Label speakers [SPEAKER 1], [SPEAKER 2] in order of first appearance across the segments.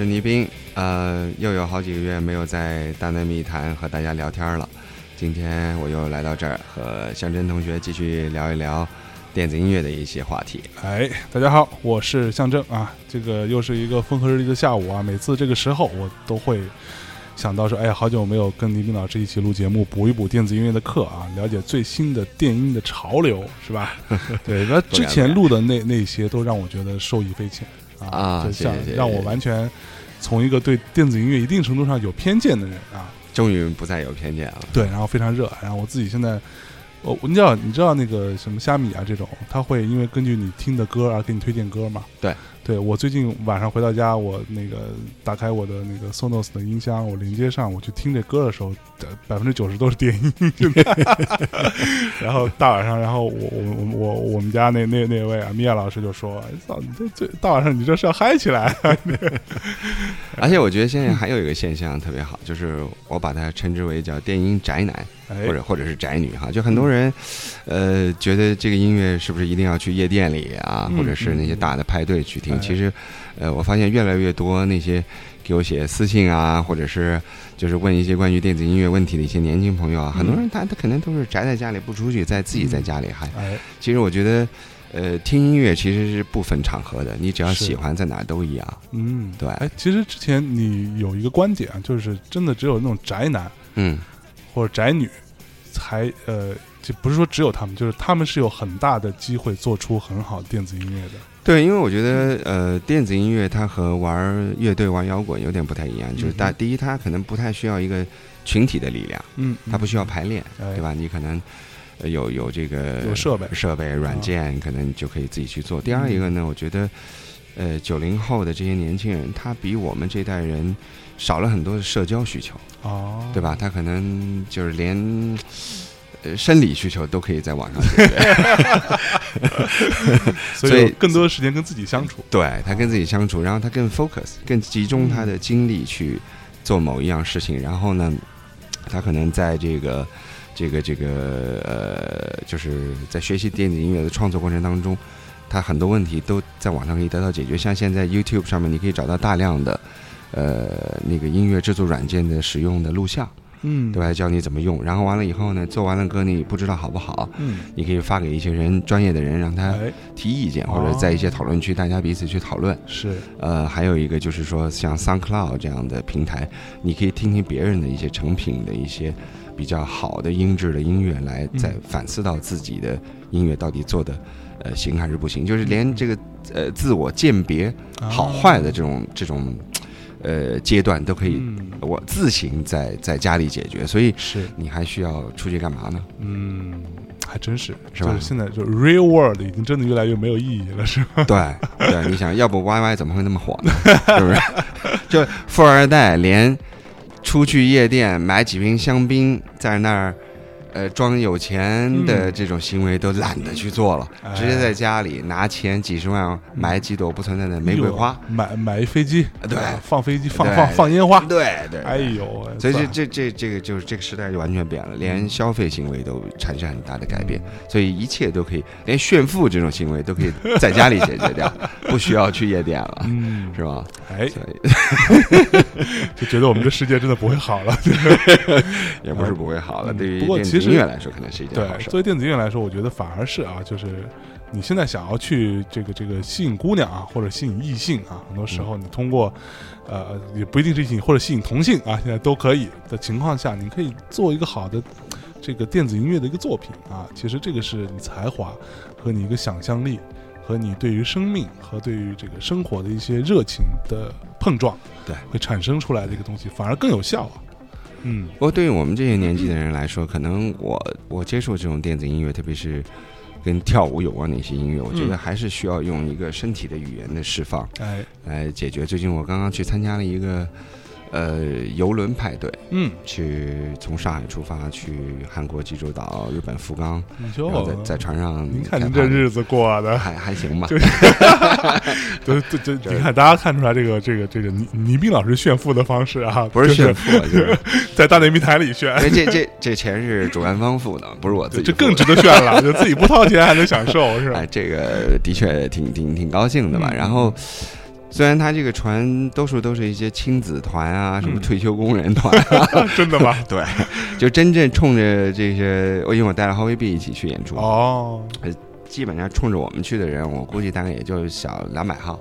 [SPEAKER 1] 是倪斌。呃，又有好几个月没有在大内密谈和大家聊天了。今天我又来到这儿，和向真同学继续聊一聊电子音乐的一些话题。
[SPEAKER 2] 哎，大家好，我是向正啊。这个又是一个风和日丽的下午啊。每次这个时候，我都会想到说，哎呀，好久没有跟倪斌老师一起录节目，补一补电子音乐的课啊，了解最新的电音的潮流，是吧？对，那之前录的那那些都让我觉得受益匪浅。啊，就像让我完全从一个对电子音乐一定程度上有偏见的人啊，
[SPEAKER 1] 终于不再有偏见了。
[SPEAKER 2] 对，然后非常热，然后我自己现在，我你知道你知道那个什么虾米啊这种，他会因为根据你听的歌而给你推荐歌嘛？
[SPEAKER 1] 对。
[SPEAKER 2] 对我最近晚上回到家，我那个打开我的那个 Sonos 的音箱，我连接上，我去听这歌的时候，百分之九十都是电音。然后大晚上，然后我我我我我们家那那那位啊，米娅老师就说：“操，你这这大晚上你这是要嗨起来？”
[SPEAKER 1] 而且我觉得现在还有一个现象特别好，就是我把它称之为叫电音宅男。或者或者是宅女哈，就很多人，呃，觉得这个音乐是不是一定要去夜店里啊，或者是那些大的派对去听？其实，呃，我发现越来越多那些给我写私信啊，或者是就是问一些关于电子音乐问题的一些年轻朋友啊，很多人他他可能都是宅在家里不出去，在自己在家里嗨。其实我觉得，呃，听音乐其实是不分场合的，你只要喜欢，在哪都一样。
[SPEAKER 2] 嗯，
[SPEAKER 1] 对。
[SPEAKER 2] 哎，其实之前你有一个观点，就是真的只有那种宅男，嗯。或者宅女，才呃，就不是说只有他们，就是他们是有很大的机会做出很好电子音乐的。
[SPEAKER 1] 对，因为我觉得呃，电子音乐它和玩乐队、玩摇滚有点不太一样，就是大第一，它可能不太需要一个群体的力量，嗯，它不需要排练，对吧？你可能有有这个
[SPEAKER 2] 有设备、
[SPEAKER 1] 设备、软件，可能你就可以自己去做。第二一个呢，我觉得呃，九零后的这些年轻人，他比我们这代人少了很多的社交需求。哦，对吧？他可能就是连呃生理需求都可以在网上解决，
[SPEAKER 2] 所以更多的时间跟自己相处。
[SPEAKER 1] 对他跟自己相处，然后他更 focus，更集中他的精力去做某一样事情。然后呢，他可能在这个这个这个呃，就是在学习电子音乐的创作过程当中，他很多问题都在网上可以得到解决。像现在 YouTube 上面，你可以找到大量的。呃，那个音乐制作软件的使用的录像，嗯，对吧？教你怎么用，然后完了以后呢，做完了歌你不知道好不好，嗯，你可以发给一些人，专业的人让他提意见，或者在一些讨论区大家彼此去讨论。
[SPEAKER 2] 是，
[SPEAKER 1] 呃，还有一个就是说，像 SoundCloud 这样的平台，你可以听听别人的一些成品的一些比较好的音质的音乐，来再反思到自己的音乐到底做的呃行还是不行，就是连这个呃自我鉴别好坏的这种这种。呃，阶段都可以，我自行在在家里解决，所以
[SPEAKER 2] 是
[SPEAKER 1] 你还需要出去干嘛呢？
[SPEAKER 2] 嗯，还真是，
[SPEAKER 1] 是吧？
[SPEAKER 2] 现在就 real world 已经真的越来越没有意义了，是吧？
[SPEAKER 1] 对对，你想要不 YY 怎么会那么火呢？是不是？就富二代连出去夜店买几瓶香槟在那儿。呃，装有钱的这种行为都懒得去做了，直接在家里拿钱几十万买几朵不存在的玫瑰花，
[SPEAKER 2] 买买一飞机，
[SPEAKER 1] 对，
[SPEAKER 2] 放飞机，放放放烟花，
[SPEAKER 1] 对对，
[SPEAKER 2] 哎呦，
[SPEAKER 1] 所以这这这这个就是这个时代就完全变了，连消费行为都产生很大的改变，所以一切都可以，连炫富这种行为都可以在家里解决掉，不需要去夜店了，嗯，是吧？
[SPEAKER 2] 哎，就觉得我们这世界真的不会好了，
[SPEAKER 1] 也不是不会好了，对于
[SPEAKER 2] 不过其实。
[SPEAKER 1] 音乐来说可能是一件
[SPEAKER 2] 好事。作为电子音乐来说，我觉得反而是啊，就是你现在想要去这个这个吸引姑娘啊，或者吸引异性啊，很多时候你通过呃也不一定是异性或者吸引同性啊，现在都可以的情况下，你可以做一个好的这个电子音乐的一个作品啊。其实这个是你才华和你一个想象力和你对于生命和对于这个生活的一些热情的碰撞，
[SPEAKER 1] 对，
[SPEAKER 2] 会产生出来的一个东西，反而更有效啊。嗯，
[SPEAKER 1] 不过对于我们这些年纪的人来说，可能我我接触这种电子音乐，特别是跟跳舞有关的一些音乐，我觉得还是需要用一个身体的语言的释放，哎，来解决。最近我刚刚去参加了一个。呃，游轮派对，嗯，去从上海出发去韩国济州岛、日本福冈，然后在在船上，
[SPEAKER 2] 您看您这日子过的
[SPEAKER 1] 还还行吧？
[SPEAKER 2] 对，对对对，你看大家看出来这个这个这个倪倪斌老师炫富的方式啊，
[SPEAKER 1] 不是炫富，就是
[SPEAKER 2] 在大内密台里炫。
[SPEAKER 1] 这这这钱是主办方付的，不是我自己，
[SPEAKER 2] 这更值得炫了，就自己不掏钱还能享受，是吧？
[SPEAKER 1] 哎，这个的确挺挺挺高兴的吧？然后。虽然他这个船多数都是一些亲子团啊，什么
[SPEAKER 2] 嗯
[SPEAKER 1] 退休工人团，
[SPEAKER 2] 真的吗？
[SPEAKER 1] 对，就真正冲着这些，我因为我带了 HVB 一起去演出，
[SPEAKER 2] 哦，
[SPEAKER 1] 基本上冲着我们去的人，我估计大概也就小两百号，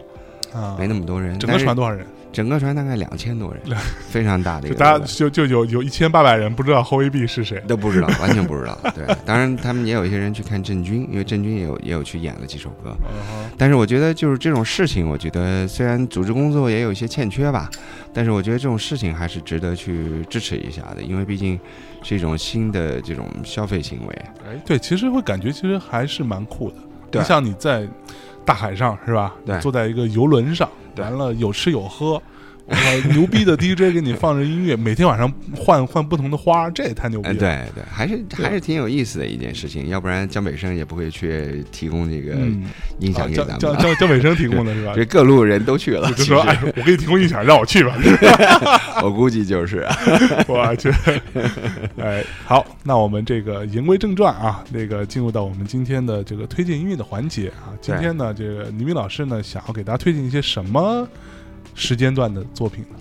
[SPEAKER 2] 啊，
[SPEAKER 1] 没那么多人。
[SPEAKER 2] 整个船多少人？
[SPEAKER 1] 整个船大概两千多人，非常大的一
[SPEAKER 2] 就
[SPEAKER 1] 个，
[SPEAKER 2] 大家就就有有一千八百人不知道后卫 B 是谁。
[SPEAKER 1] 都不知道，完全不知道。对，当然他们也有一些人去看郑钧，因为郑钧也有也有去演了几首歌。
[SPEAKER 2] 嗯
[SPEAKER 1] 但是我觉得就是这种事情，我觉得虽然组织工作也有一些欠缺吧，但是我觉得这种事情还是值得去支持一下的，因为毕竟是一种新的这种消费行为。
[SPEAKER 2] 哎，对，其实会感觉其实还是蛮酷的。
[SPEAKER 1] 对
[SPEAKER 2] 你像你在大海上是吧？
[SPEAKER 1] 对
[SPEAKER 2] 坐在一个游轮上，完了有吃有喝。我，牛逼的 DJ 给你放着音乐，每天晚上换换不同的花，这也太牛逼。
[SPEAKER 1] 对对，还是还是挺有意思的一件事情，要不然江北生也不会去提供这个
[SPEAKER 2] 嗯，
[SPEAKER 1] 音响给咱们了。
[SPEAKER 2] 江江江北生 提供的是吧？
[SPEAKER 1] 这各路人都去了，
[SPEAKER 2] 就说：“哎，我给你提供音响，让我去吧。
[SPEAKER 1] 我估计就是，”
[SPEAKER 2] 我去，哎，好，那我们这个言归正传啊，那个进入到我们今天的这个推荐音乐的环节啊。今天呢，这个倪斌老师呢，想要给大家推荐一些什么时间段的作品呢？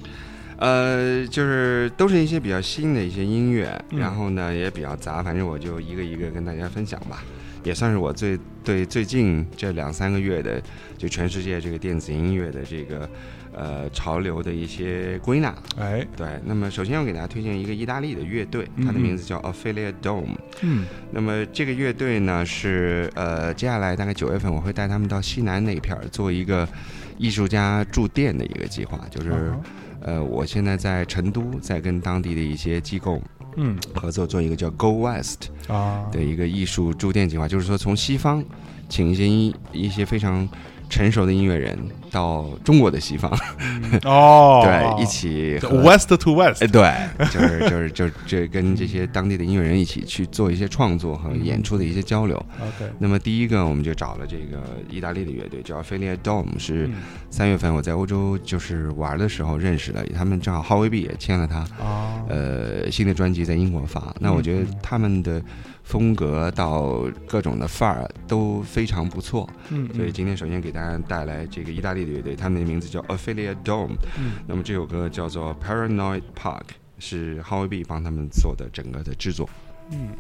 [SPEAKER 1] 呃，就是都是一些比较新的一些音乐，
[SPEAKER 2] 嗯
[SPEAKER 1] 然后呢也比较杂，反正我就一个一个跟大家分享吧，也算是我最对最近这两三个月的就全世界这个电子音乐的这个呃潮流的一些归纳。
[SPEAKER 2] 哎，
[SPEAKER 1] 对，那么首先要给大家推荐一个意大利的乐队，
[SPEAKER 2] 嗯
[SPEAKER 1] 它的名字叫 Ophelia Dome。
[SPEAKER 2] 嗯
[SPEAKER 1] 那么这个乐队呢是呃，接下来大概九月份我会带他们到西南那一片儿做一个艺术家驻店的一个计划，就是、
[SPEAKER 2] 啊
[SPEAKER 1] 呃，我现在在成都，在跟当地的一些机构
[SPEAKER 2] 嗯。
[SPEAKER 1] 合作，做一个叫 Go West
[SPEAKER 2] 啊，
[SPEAKER 1] 的一个艺术驻店计划，就是说从西方请一些一一些非常成熟的音乐人到中国的西方，
[SPEAKER 2] 哦，
[SPEAKER 1] 对，一起
[SPEAKER 2] West to West，
[SPEAKER 1] 哎，对，就是就是就是这跟这些当地的音乐人一起去做一些创作和演出的一些交流。
[SPEAKER 2] OK，
[SPEAKER 1] 那么第一个，我们就找了这个意大利的乐队，叫 Ophelia Dome，是
[SPEAKER 2] 嗯
[SPEAKER 1] 三月份我在欧洲就是玩的时候认识的，他们正好浩威币也签了他，
[SPEAKER 2] 啊，
[SPEAKER 1] 呃，新的专辑在英国发。那我觉得他们的风格到各种的范儿都非常不错，
[SPEAKER 2] 嗯，
[SPEAKER 1] 所以今天首先给大家带来这个意大利的乐队，他们的名字叫 Ophelia Dome。
[SPEAKER 2] 嗯
[SPEAKER 1] 那么这首歌叫做 Paranoid Park，是 Howie B 帮他们做的整个的制作。
[SPEAKER 2] 嗯。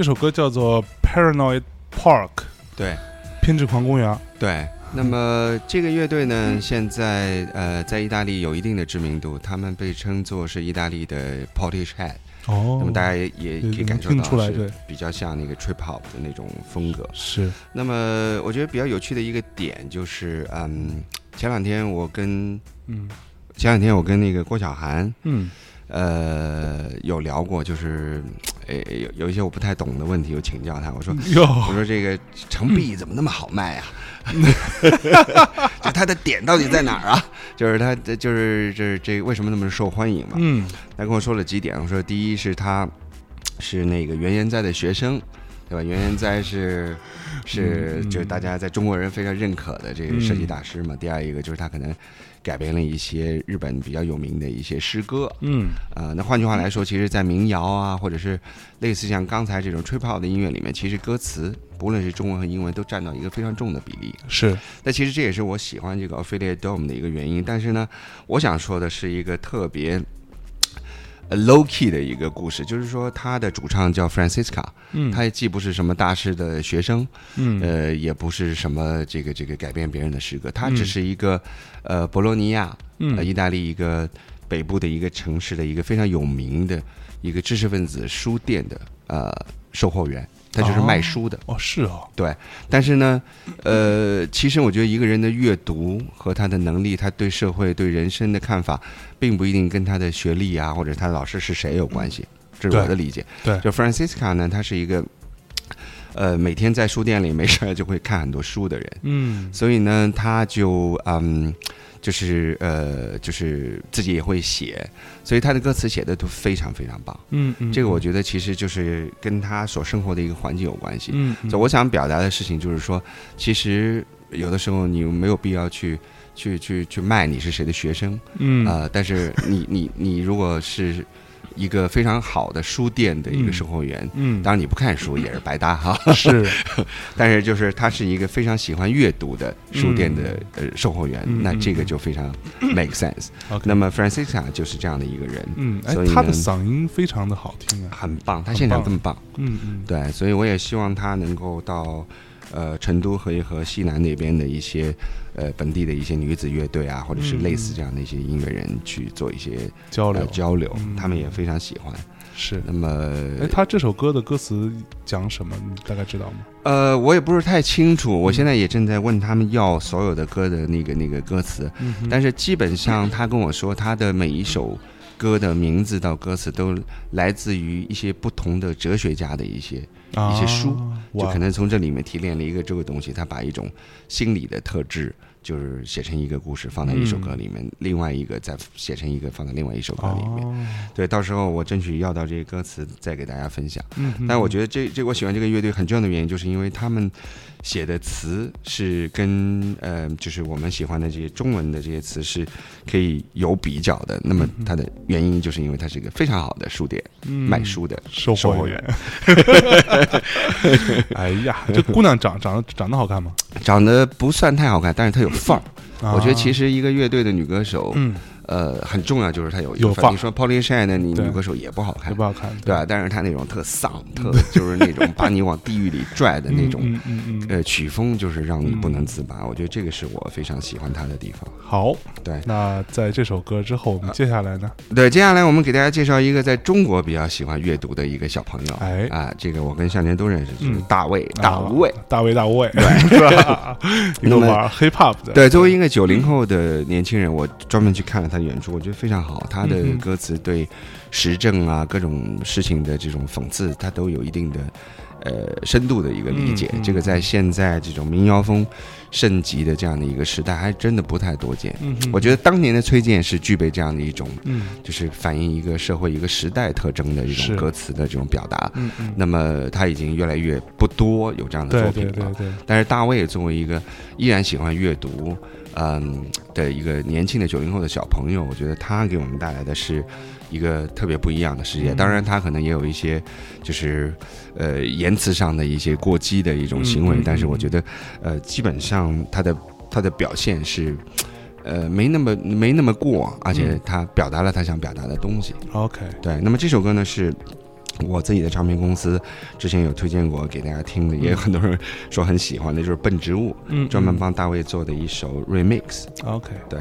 [SPEAKER 2] 这首歌叫做《Paranoid Park》，
[SPEAKER 1] 对，
[SPEAKER 2] 偏执狂公园。
[SPEAKER 1] 对。那么这个乐队呢，现在呃在意大利有一定的知名度，他们被称作是意大利的 Portish Head。
[SPEAKER 2] 哦，
[SPEAKER 1] 那么大家也也可以感受
[SPEAKER 2] 听出来对
[SPEAKER 1] 到是比较像那个 trip hop 的那种风格。
[SPEAKER 2] 是，
[SPEAKER 1] 那么我觉得比较有趣的一个点就是，嗯，前两天我跟
[SPEAKER 2] 嗯
[SPEAKER 1] 前两天我跟那个郭晓涵，
[SPEAKER 2] 嗯
[SPEAKER 1] 呃，有聊过，就是，呃，有有一些我不太懂的问题，我请教他，我说，
[SPEAKER 2] 哟，
[SPEAKER 1] 我说这个成币怎么那么好卖啊？就它的点到底在哪儿啊？就是它，就是这这为什么那么受欢迎嘛？
[SPEAKER 2] 嗯
[SPEAKER 1] 他跟我说了几点，我说第一是他是那个袁研哉的学生，对吧？袁研哉是是就是大家在中国人非常认可的这个设计大师嘛。第二一个就是他可能改编了一些日本比较有名的一些诗歌，
[SPEAKER 2] 嗯
[SPEAKER 1] 呃，那换句话来说，其实，在民谣啊，或者是类似像刚才这种吹泡的音乐里面，其实歌词不论是中文和英文都占到一个非常重的比例。
[SPEAKER 2] 是，
[SPEAKER 1] 那其实这也是我喜欢这个 Affiliate Dome 的一个原因。但是呢，我想说的是一个特别。呃 low key 的一个故事，就是说他的主唱叫 Francisca，
[SPEAKER 2] 嗯。
[SPEAKER 1] 他也既不是什么大师的学生，
[SPEAKER 2] 嗯。
[SPEAKER 1] 呃，也不是什么这个这个改变别人的诗歌，他
[SPEAKER 2] 嗯
[SPEAKER 1] 只是一个呃博洛尼亚，呃，
[SPEAKER 2] 嗯
[SPEAKER 1] 意大利一个北部的一个城市的一个非常有名的一个知识分子书店的呃售货员，他就是卖书的。
[SPEAKER 2] 哦是哦，对
[SPEAKER 1] 但是呢，呃，其实我觉得一个人的阅读和他的能力，他对社会、对人生的看法，并不一定跟他的学历啊，或者他的老师是谁有关系。这是我的理解。
[SPEAKER 2] 对
[SPEAKER 1] 就 Francisca 呢，他是一个，呃，每天在书店里没事儿就会看很多书的人。
[SPEAKER 2] 嗯
[SPEAKER 1] 所以呢，他就嗯，就是呃，就是自己也会写，所以他的歌词写的都非常非常棒。
[SPEAKER 2] 嗯嗯，
[SPEAKER 1] 这个我觉得其实就是跟他所生活的一个环境有关系。
[SPEAKER 2] 嗯，嗯
[SPEAKER 1] 所以我想表达的事情就是说，其实有的时候你没有必要去去去去卖你是谁的学生
[SPEAKER 2] 嗯
[SPEAKER 1] 啊、呃但是你你你如果是一个非常好的书店的一个
[SPEAKER 2] 嗯
[SPEAKER 1] 售货员。
[SPEAKER 2] 嗯。
[SPEAKER 1] 当然，你不看书也是白搭哈。
[SPEAKER 2] 是。
[SPEAKER 1] 但是就是他是一个非常喜欢阅读的书店的、呃售货员，
[SPEAKER 2] 嗯
[SPEAKER 1] 那这个
[SPEAKER 2] 嗯。
[SPEAKER 1] 就非常 make sense。
[SPEAKER 2] OK
[SPEAKER 1] 那么 Francisca 就是这样的一个人，
[SPEAKER 2] 嗯，哎
[SPEAKER 1] 所以，
[SPEAKER 2] 他的嗓音非常的好听啊，
[SPEAKER 1] 很棒，他现场这么棒，
[SPEAKER 2] 嗯嗯，
[SPEAKER 1] 对，所以我也希望他能够到呃成都和一和西南那边的一些呃本地的一些女子乐队啊，或者是类似这样的一些音乐人去做一些
[SPEAKER 2] 交流
[SPEAKER 1] 呃交流，
[SPEAKER 2] 嗯
[SPEAKER 1] 他们也非常喜欢。
[SPEAKER 2] 是。
[SPEAKER 1] 那么
[SPEAKER 2] 哎，他这首歌的歌词讲什么？你大概知道吗？
[SPEAKER 1] 呃，我也不是太清楚，
[SPEAKER 2] 嗯
[SPEAKER 1] 我现在也正在问他们要所有的歌的那个那个歌词，
[SPEAKER 2] 嗯，
[SPEAKER 1] 但是基本上他跟我说，他的每一首歌的名字到歌词都来自于一些不同的哲学家的一些，一些书就可能从这里面提炼了一个这个东西，他把一种心理的特质。就是写成一个故事放在一首歌里面，另外一个再写成一个放在另外一首歌里面。
[SPEAKER 2] 哦，
[SPEAKER 1] 对，到时候我争取要到这些歌词再给大家分享。
[SPEAKER 2] 嗯，
[SPEAKER 1] 但我觉得这这我喜欢这个乐队很重要的原因，就是因为他们写的词是跟呃，就是我们喜欢的这些中文的这些词是可以有比较的。那么它的原因就是因为它是一个非常好的书店，
[SPEAKER 2] 嗯
[SPEAKER 1] 卖书的
[SPEAKER 2] 售货员。哎呀，这姑娘长长得长得好看吗？
[SPEAKER 1] 长得不算太好看，但是她有范儿。
[SPEAKER 2] 啊
[SPEAKER 1] 我觉得其实一个乐队的女歌手，
[SPEAKER 2] 嗯，
[SPEAKER 1] 呃，很重要就是他有
[SPEAKER 2] 有范
[SPEAKER 1] 你说 Pauline Shine 的你女歌手也不好看
[SPEAKER 2] 也不，好看，
[SPEAKER 1] 对吧？但是她那种特丧、特 就是那种把你往地狱里拽的那种呃，曲风就是让你不能自拔，我觉得这个是我非常喜欢他的地方。
[SPEAKER 2] 好。
[SPEAKER 1] 对
[SPEAKER 2] 那在这首歌之后，我们接下来呢？
[SPEAKER 1] 对，接下来我们给大家介绍一个在中国比较喜欢阅读的一个小朋友。
[SPEAKER 2] 哎
[SPEAKER 1] 啊，这个我跟向前都认识，就是
[SPEAKER 2] 嗯
[SPEAKER 1] 大卫，大无畏。
[SPEAKER 2] 啊大卫大无畏，对，是吧？一个
[SPEAKER 1] 那么
[SPEAKER 2] 玩 hip hop 的，
[SPEAKER 1] 对，作为一个九零后的年轻人，我专门去看了他的演出，我觉得非常好。他的歌词对时政啊、各种事情的这种讽刺，他都有一定的呃深度的一个理解。这个在现在这种民谣风盛极的这样的一个时代，还真的不太多见。
[SPEAKER 2] 嗯，
[SPEAKER 1] 我觉得当年的崔健是具备这样的一种，
[SPEAKER 2] 嗯
[SPEAKER 1] 就是反映一个社会一个时代特征的这种歌词的这种表达。那么他已经越来越不多有这样的作品了。
[SPEAKER 2] 对对对，
[SPEAKER 1] 但是大卫作为一个依然喜欢阅读，嗯的一个年轻的九零后的小朋友，我觉得他给我们带来的是一个特别不一样的世界。
[SPEAKER 2] 嗯
[SPEAKER 1] 当然，他可能也有一些就是呃言辞上的一些过激的一种行为，但是我觉得呃基本上他的他的表现是。呃，没那么没那么过，而且
[SPEAKER 2] 嗯
[SPEAKER 1] 他表达了他想表达的东西。
[SPEAKER 2] OK，
[SPEAKER 1] 对，那么这首歌呢是我自己的唱片公司之前有推荐过给大家听的，也有很多人说很喜欢的，就是笨植物，
[SPEAKER 2] 嗯
[SPEAKER 1] 专门帮大卫做的一首 remix。
[SPEAKER 2] OK，
[SPEAKER 1] 对，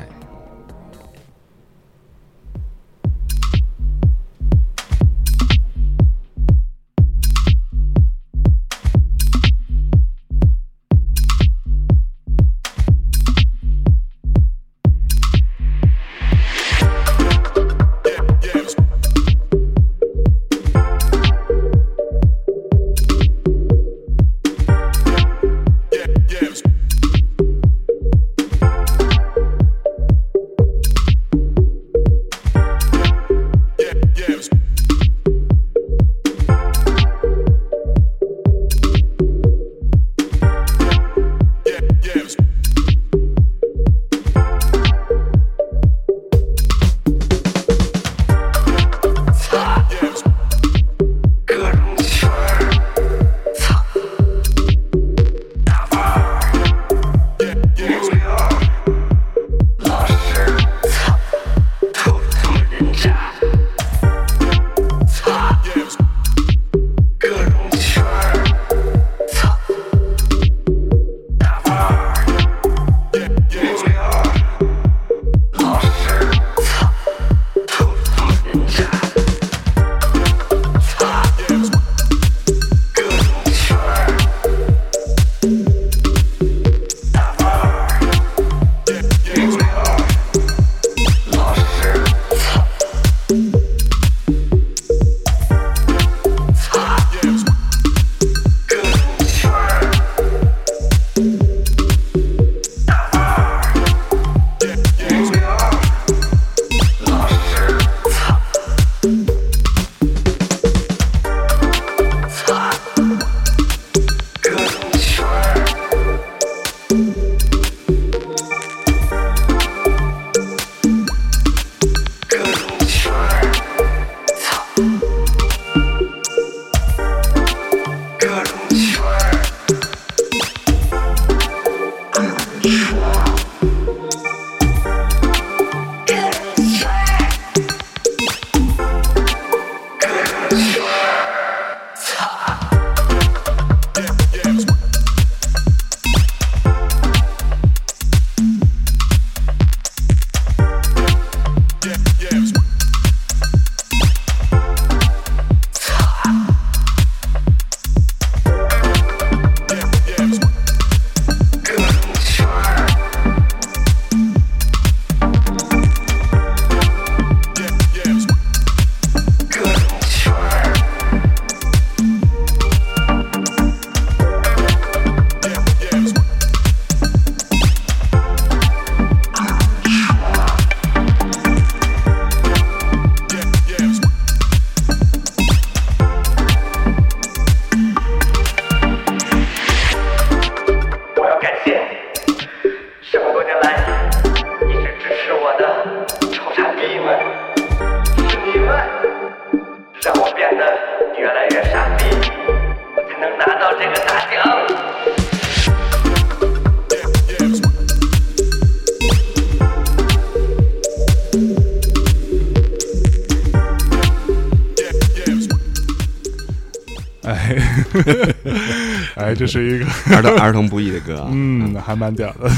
[SPEAKER 3] 儿
[SPEAKER 1] 童儿童不宜的歌啊。
[SPEAKER 2] 嗯，还蛮屌的。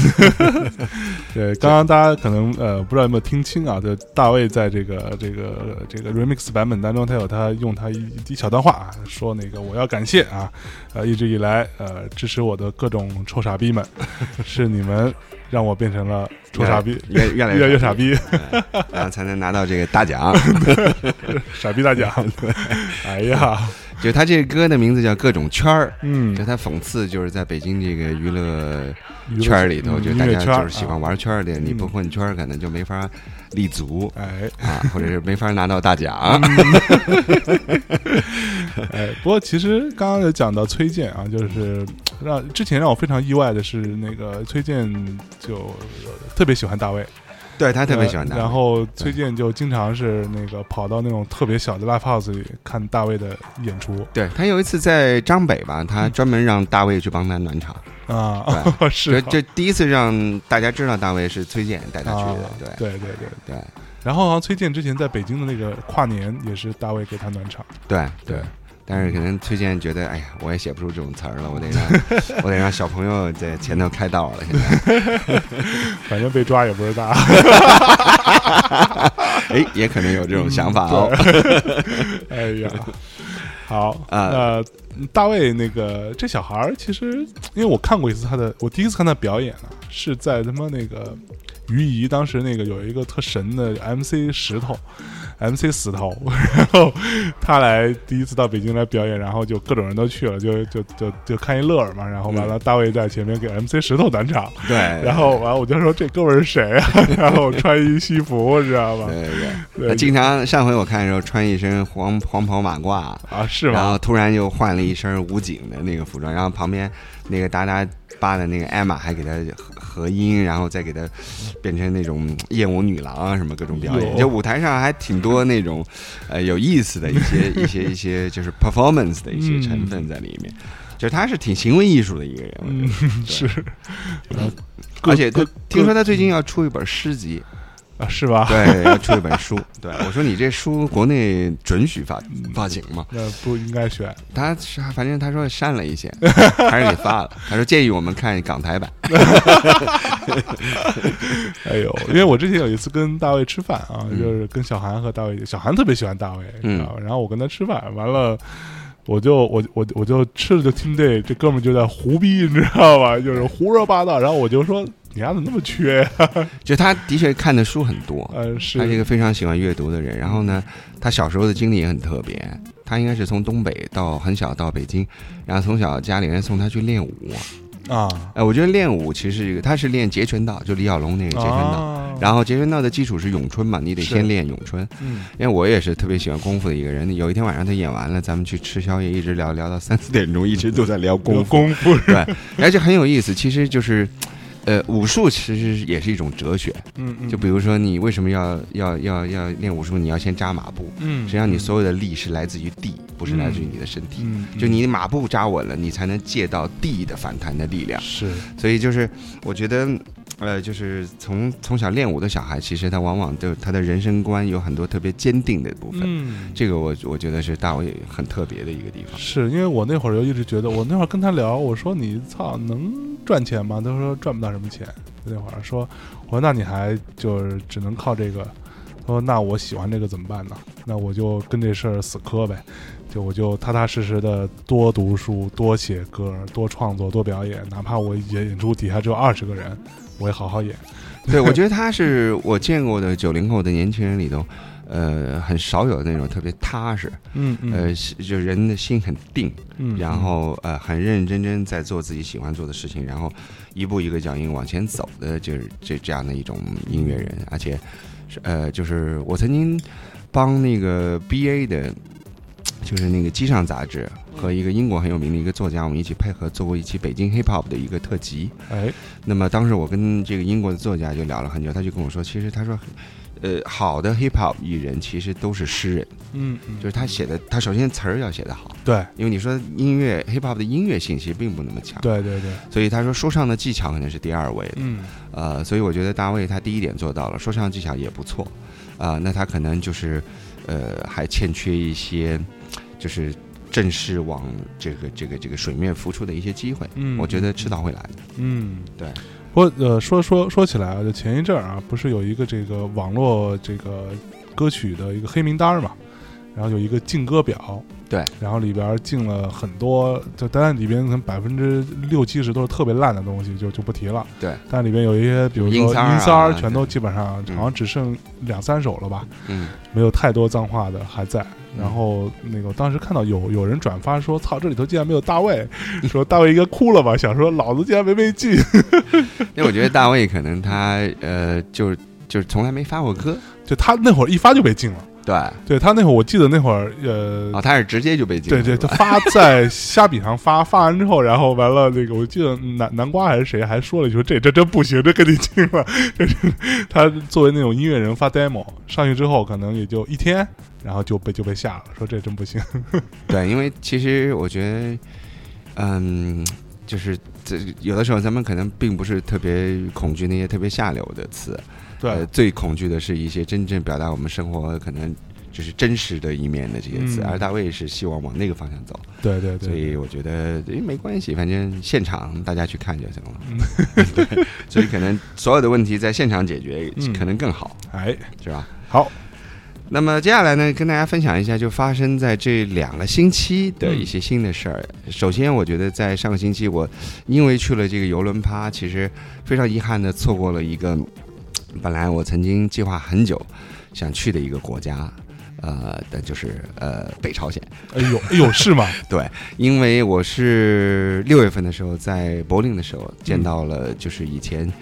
[SPEAKER 2] 对，刚刚大家可能呃不知道有没有听清啊？就大卫在这个这个这个 remix 版本当中，他有他用他一一小段话啊说那个我要感谢啊，呃一直以来呃支持我的各种臭傻逼们，是你们让我变成了臭傻逼，
[SPEAKER 1] 越越来
[SPEAKER 2] 越越
[SPEAKER 1] 越
[SPEAKER 2] 傻逼，
[SPEAKER 1] 然后才能拿到这个大奖。
[SPEAKER 2] 傻逼大奖。哎呀，
[SPEAKER 1] 就他这个歌的名字叫《各种圈儿》，
[SPEAKER 2] 嗯。
[SPEAKER 1] 就，他讽刺就是在北京这个娱乐圈儿里头，
[SPEAKER 2] 嗯
[SPEAKER 1] 就大家就是喜欢
[SPEAKER 2] 啊
[SPEAKER 1] 玩圈儿的，你不
[SPEAKER 2] 嗯
[SPEAKER 1] 混圈儿可能就没法立足
[SPEAKER 2] 哎。
[SPEAKER 1] 啊，或者是没法拿到大奖。
[SPEAKER 2] 哎，不过其实刚刚有讲到崔健啊，就是让之前让我非常意外的是，那个崔健就呃特别喜欢大卫，
[SPEAKER 1] 对他特别喜欢
[SPEAKER 2] 呃
[SPEAKER 1] 大卫。
[SPEAKER 2] 然后崔健就经常是那个跑到那种特别小的 live house 里看大卫的演出。
[SPEAKER 1] 对他有一次在张北吧，他
[SPEAKER 2] 嗯
[SPEAKER 1] 专门让大卫去帮他暖场，
[SPEAKER 2] 啊，是
[SPEAKER 1] 这第一次让大家知道大卫是崔健带他去
[SPEAKER 2] 啊
[SPEAKER 1] 的，对。
[SPEAKER 2] 对对对，
[SPEAKER 1] 对。
[SPEAKER 2] 然后好像崔健之前在北京的那个跨年也是大卫给他暖场，
[SPEAKER 1] 对。
[SPEAKER 2] 对。
[SPEAKER 1] 但是可能崔健觉得，哎呀，我也写不出这种词儿了，我得让 我得让小朋友在前头开道了。现在，
[SPEAKER 2] 反正被抓也不是大。
[SPEAKER 1] 哎，也可能有这种想法哦。
[SPEAKER 2] 哎呀，好
[SPEAKER 1] 啊
[SPEAKER 2] 呃，大卫那个这小孩儿，其实因为我看过一次他的，我第一次看他表演啊，是在他妈那个于怡当时那个有一个特神的 MC 石头。MC 石头，然后他来第一次到北京来表演，然后就各种人都去了，就就就就看一乐儿嘛。然后完了，大卫在前面给 MC 石头暖场，
[SPEAKER 1] 对。
[SPEAKER 2] 然后完了，我就说这哥们儿是谁啊？然后穿一西服，知道吧？
[SPEAKER 1] 对对。对经常上回我看的时候穿一身黄黄袍马褂
[SPEAKER 2] 啊，是吗？
[SPEAKER 1] 然后突然又换了一身武警的那个服装，然后旁边那个达达巴的那个艾玛还给他。合音，然后再给他变成那种艳舞女郎啊，什么各种表演，就舞台上还挺多那种呃有意思的一些一些一些就是 performance 的一些成分在里面，就是他是挺行为艺术的一个人，
[SPEAKER 2] 嗯，是，
[SPEAKER 1] 而且他听说他最近要出一本诗集。
[SPEAKER 2] 啊，是吧？
[SPEAKER 1] 对，要出一本书。对，我说你这书国内准许发发行吗？
[SPEAKER 2] 那不应该选。
[SPEAKER 1] 他反正他说删了一些，还是给发了。他说建议我们看港台版。
[SPEAKER 2] 哎呦，因为我之前有一次跟大卫吃饭啊，就是跟小韩和大卫，小韩特别喜欢大卫，嗯，然后我跟他吃饭，完了，我就我我我就吃了就听这这哥们就在胡逼，你知道吧？就是胡说八道，然后我就说。你丫怎么那么缺呀？
[SPEAKER 1] 就他的确看的书很多，他是一个非常喜欢阅读的人。然后呢，他小时候的经历也很特别。他应该是从东北到很小到北京，然后从小家里人送他去练武
[SPEAKER 2] 啊。
[SPEAKER 1] 哎，我觉得练武其实一个，他是练截拳道，就李小龙那个截拳道。然后截拳道的基础是咏春嘛，你得先练咏春。
[SPEAKER 2] 嗯，
[SPEAKER 1] 因为我也是特别喜欢功夫的一个人。有一天晚上他演完了，咱们去吃宵夜，一直聊聊到三四点钟，一直都在聊功夫。
[SPEAKER 2] 功夫
[SPEAKER 1] 对，而且很有意思。其实就是。呃，武术其实也是一种哲学，
[SPEAKER 2] 嗯嗯，
[SPEAKER 1] 就比如说你为什么要要要要练武术，你要先扎马步，
[SPEAKER 2] 嗯，
[SPEAKER 1] 实际上你所有的力是来自于地，不是来自于你的身体，
[SPEAKER 2] 嗯，
[SPEAKER 1] 就你马步扎稳了，你才能借到地的反弹的力量，
[SPEAKER 2] 是，
[SPEAKER 1] 所以就是我觉得。呃，就是从从小练武的小孩，其实他往往就他的人生观有很多特别坚定的部分。
[SPEAKER 2] 嗯，
[SPEAKER 1] 这个我我觉得是大伟很特别的一个地方。
[SPEAKER 2] 是因为我那会儿就一直觉得，我那会儿跟他聊，我说你操能赚钱吗？他说赚不到什么钱。那会儿说，我说那你还就是只能靠这个。他说那我喜欢这个怎么办呢？那我就跟这事儿死磕呗。就我就踏踏实实的多读书、多写歌、多创作、多表演，哪怕我演演出底下只有二十个人。我也好好演，
[SPEAKER 1] 对我觉得他是我见过的九零后的年轻人里头，呃，很少有那种特别踏实，
[SPEAKER 2] 嗯嗯，
[SPEAKER 1] 呃，就人的心很定，
[SPEAKER 2] 嗯，
[SPEAKER 1] 然后呃，很认认真真在做自己喜欢做的事情，然后一步一个脚印往前走的，就是这这样的一种音乐人，而且呃，就是我曾经帮那个 B A 的，就是那个机上杂志。和一个英国很有名的一个作家，我们一起配合做过一期北京 hip hop 的一个特辑。
[SPEAKER 2] 哎，
[SPEAKER 1] 那么当时我跟这个英国的作家就聊了很久，他就跟我说，其实他说，呃，好的 hip hop 艺人其实都是诗人。
[SPEAKER 2] 嗯，
[SPEAKER 1] 就是他写的，他首先词儿要写得好。
[SPEAKER 2] 对，
[SPEAKER 1] 因为你说音乐 hip hop 的音乐性其实并不那么强。
[SPEAKER 2] 对对对。
[SPEAKER 1] 所以他说说唱的技巧可能是第二位的。
[SPEAKER 2] 嗯。
[SPEAKER 1] 呃，所以我觉得大卫他第一点做到了，说唱技巧也不错。啊，那他可能就是，呃，还欠缺一些，就是。正式往这个这个这个水面浮出的一些机会，
[SPEAKER 2] 嗯，
[SPEAKER 1] 我觉得迟早会来的。
[SPEAKER 2] 嗯，
[SPEAKER 1] 对。
[SPEAKER 2] 我呃说说说起来啊，就前一阵儿啊，不是有一个这个网络这个歌曲的一个黑名单嘛？然后有一个禁歌表，
[SPEAKER 1] 对，
[SPEAKER 2] 然后里边禁了很多，就当然里边可能百分之六七十都是特别烂的东西，就就不提了。
[SPEAKER 1] 对，
[SPEAKER 2] 但里边有一些，比如说音
[SPEAKER 1] 三
[SPEAKER 2] 儿，全都基本上好像只剩两三首了吧？
[SPEAKER 1] 嗯，
[SPEAKER 2] 没有太多脏话的还在。然后那个当时看到有有人转发说：“操，这里头竟然没有大卫！” 说大卫应该哭了吧？想说老子竟然没被禁。
[SPEAKER 1] 因为我觉得大卫可能他呃，就就是从来没发过歌，
[SPEAKER 2] 就他那会儿一发就被禁了。
[SPEAKER 1] 对，
[SPEAKER 2] 对他那会儿我记得那会儿呃，
[SPEAKER 1] 啊，他是直接就被禁。
[SPEAKER 2] 对对，他发在虾笔上发，发完之后，然后完了那个我记得南南瓜还是谁还说了一句：“这这这不行，这给你禁了。”他作为那种音乐人发 demo 上去之后，可能也就一天。然后就被就被吓了，说这真不行。
[SPEAKER 1] 对，因为其实我觉得，嗯，就是这有的时候咱们可能并不是特别恐惧那些特别下流的词，呃，
[SPEAKER 2] 对，
[SPEAKER 1] 最恐惧的是一些真正表达我们生活可能就是真实的一面的这些词，
[SPEAKER 2] 嗯
[SPEAKER 1] 而大卫是希望往那个方向走，
[SPEAKER 2] 对对对，
[SPEAKER 1] 所以我觉得诶没关系，反正现场大家去看就行了。对，所以可能所有的问题在现场解决
[SPEAKER 2] 嗯
[SPEAKER 1] 可能更好，
[SPEAKER 2] 哎，
[SPEAKER 1] 是吧？
[SPEAKER 2] 好，
[SPEAKER 1] 那么接下来呢，跟大家分享一下，就发生在这两个星期的一些新的事儿。首先，我觉得在上个星期，我因为去了这个游轮趴，其实非常遗憾的错过了一个本来我曾经计划很久想去的一个国家，呃，但就是呃北朝鲜。
[SPEAKER 2] 哎呦哎呦，是吗？
[SPEAKER 1] 对，因为我是六月份的时候在柏林的时候见到了，就是以前。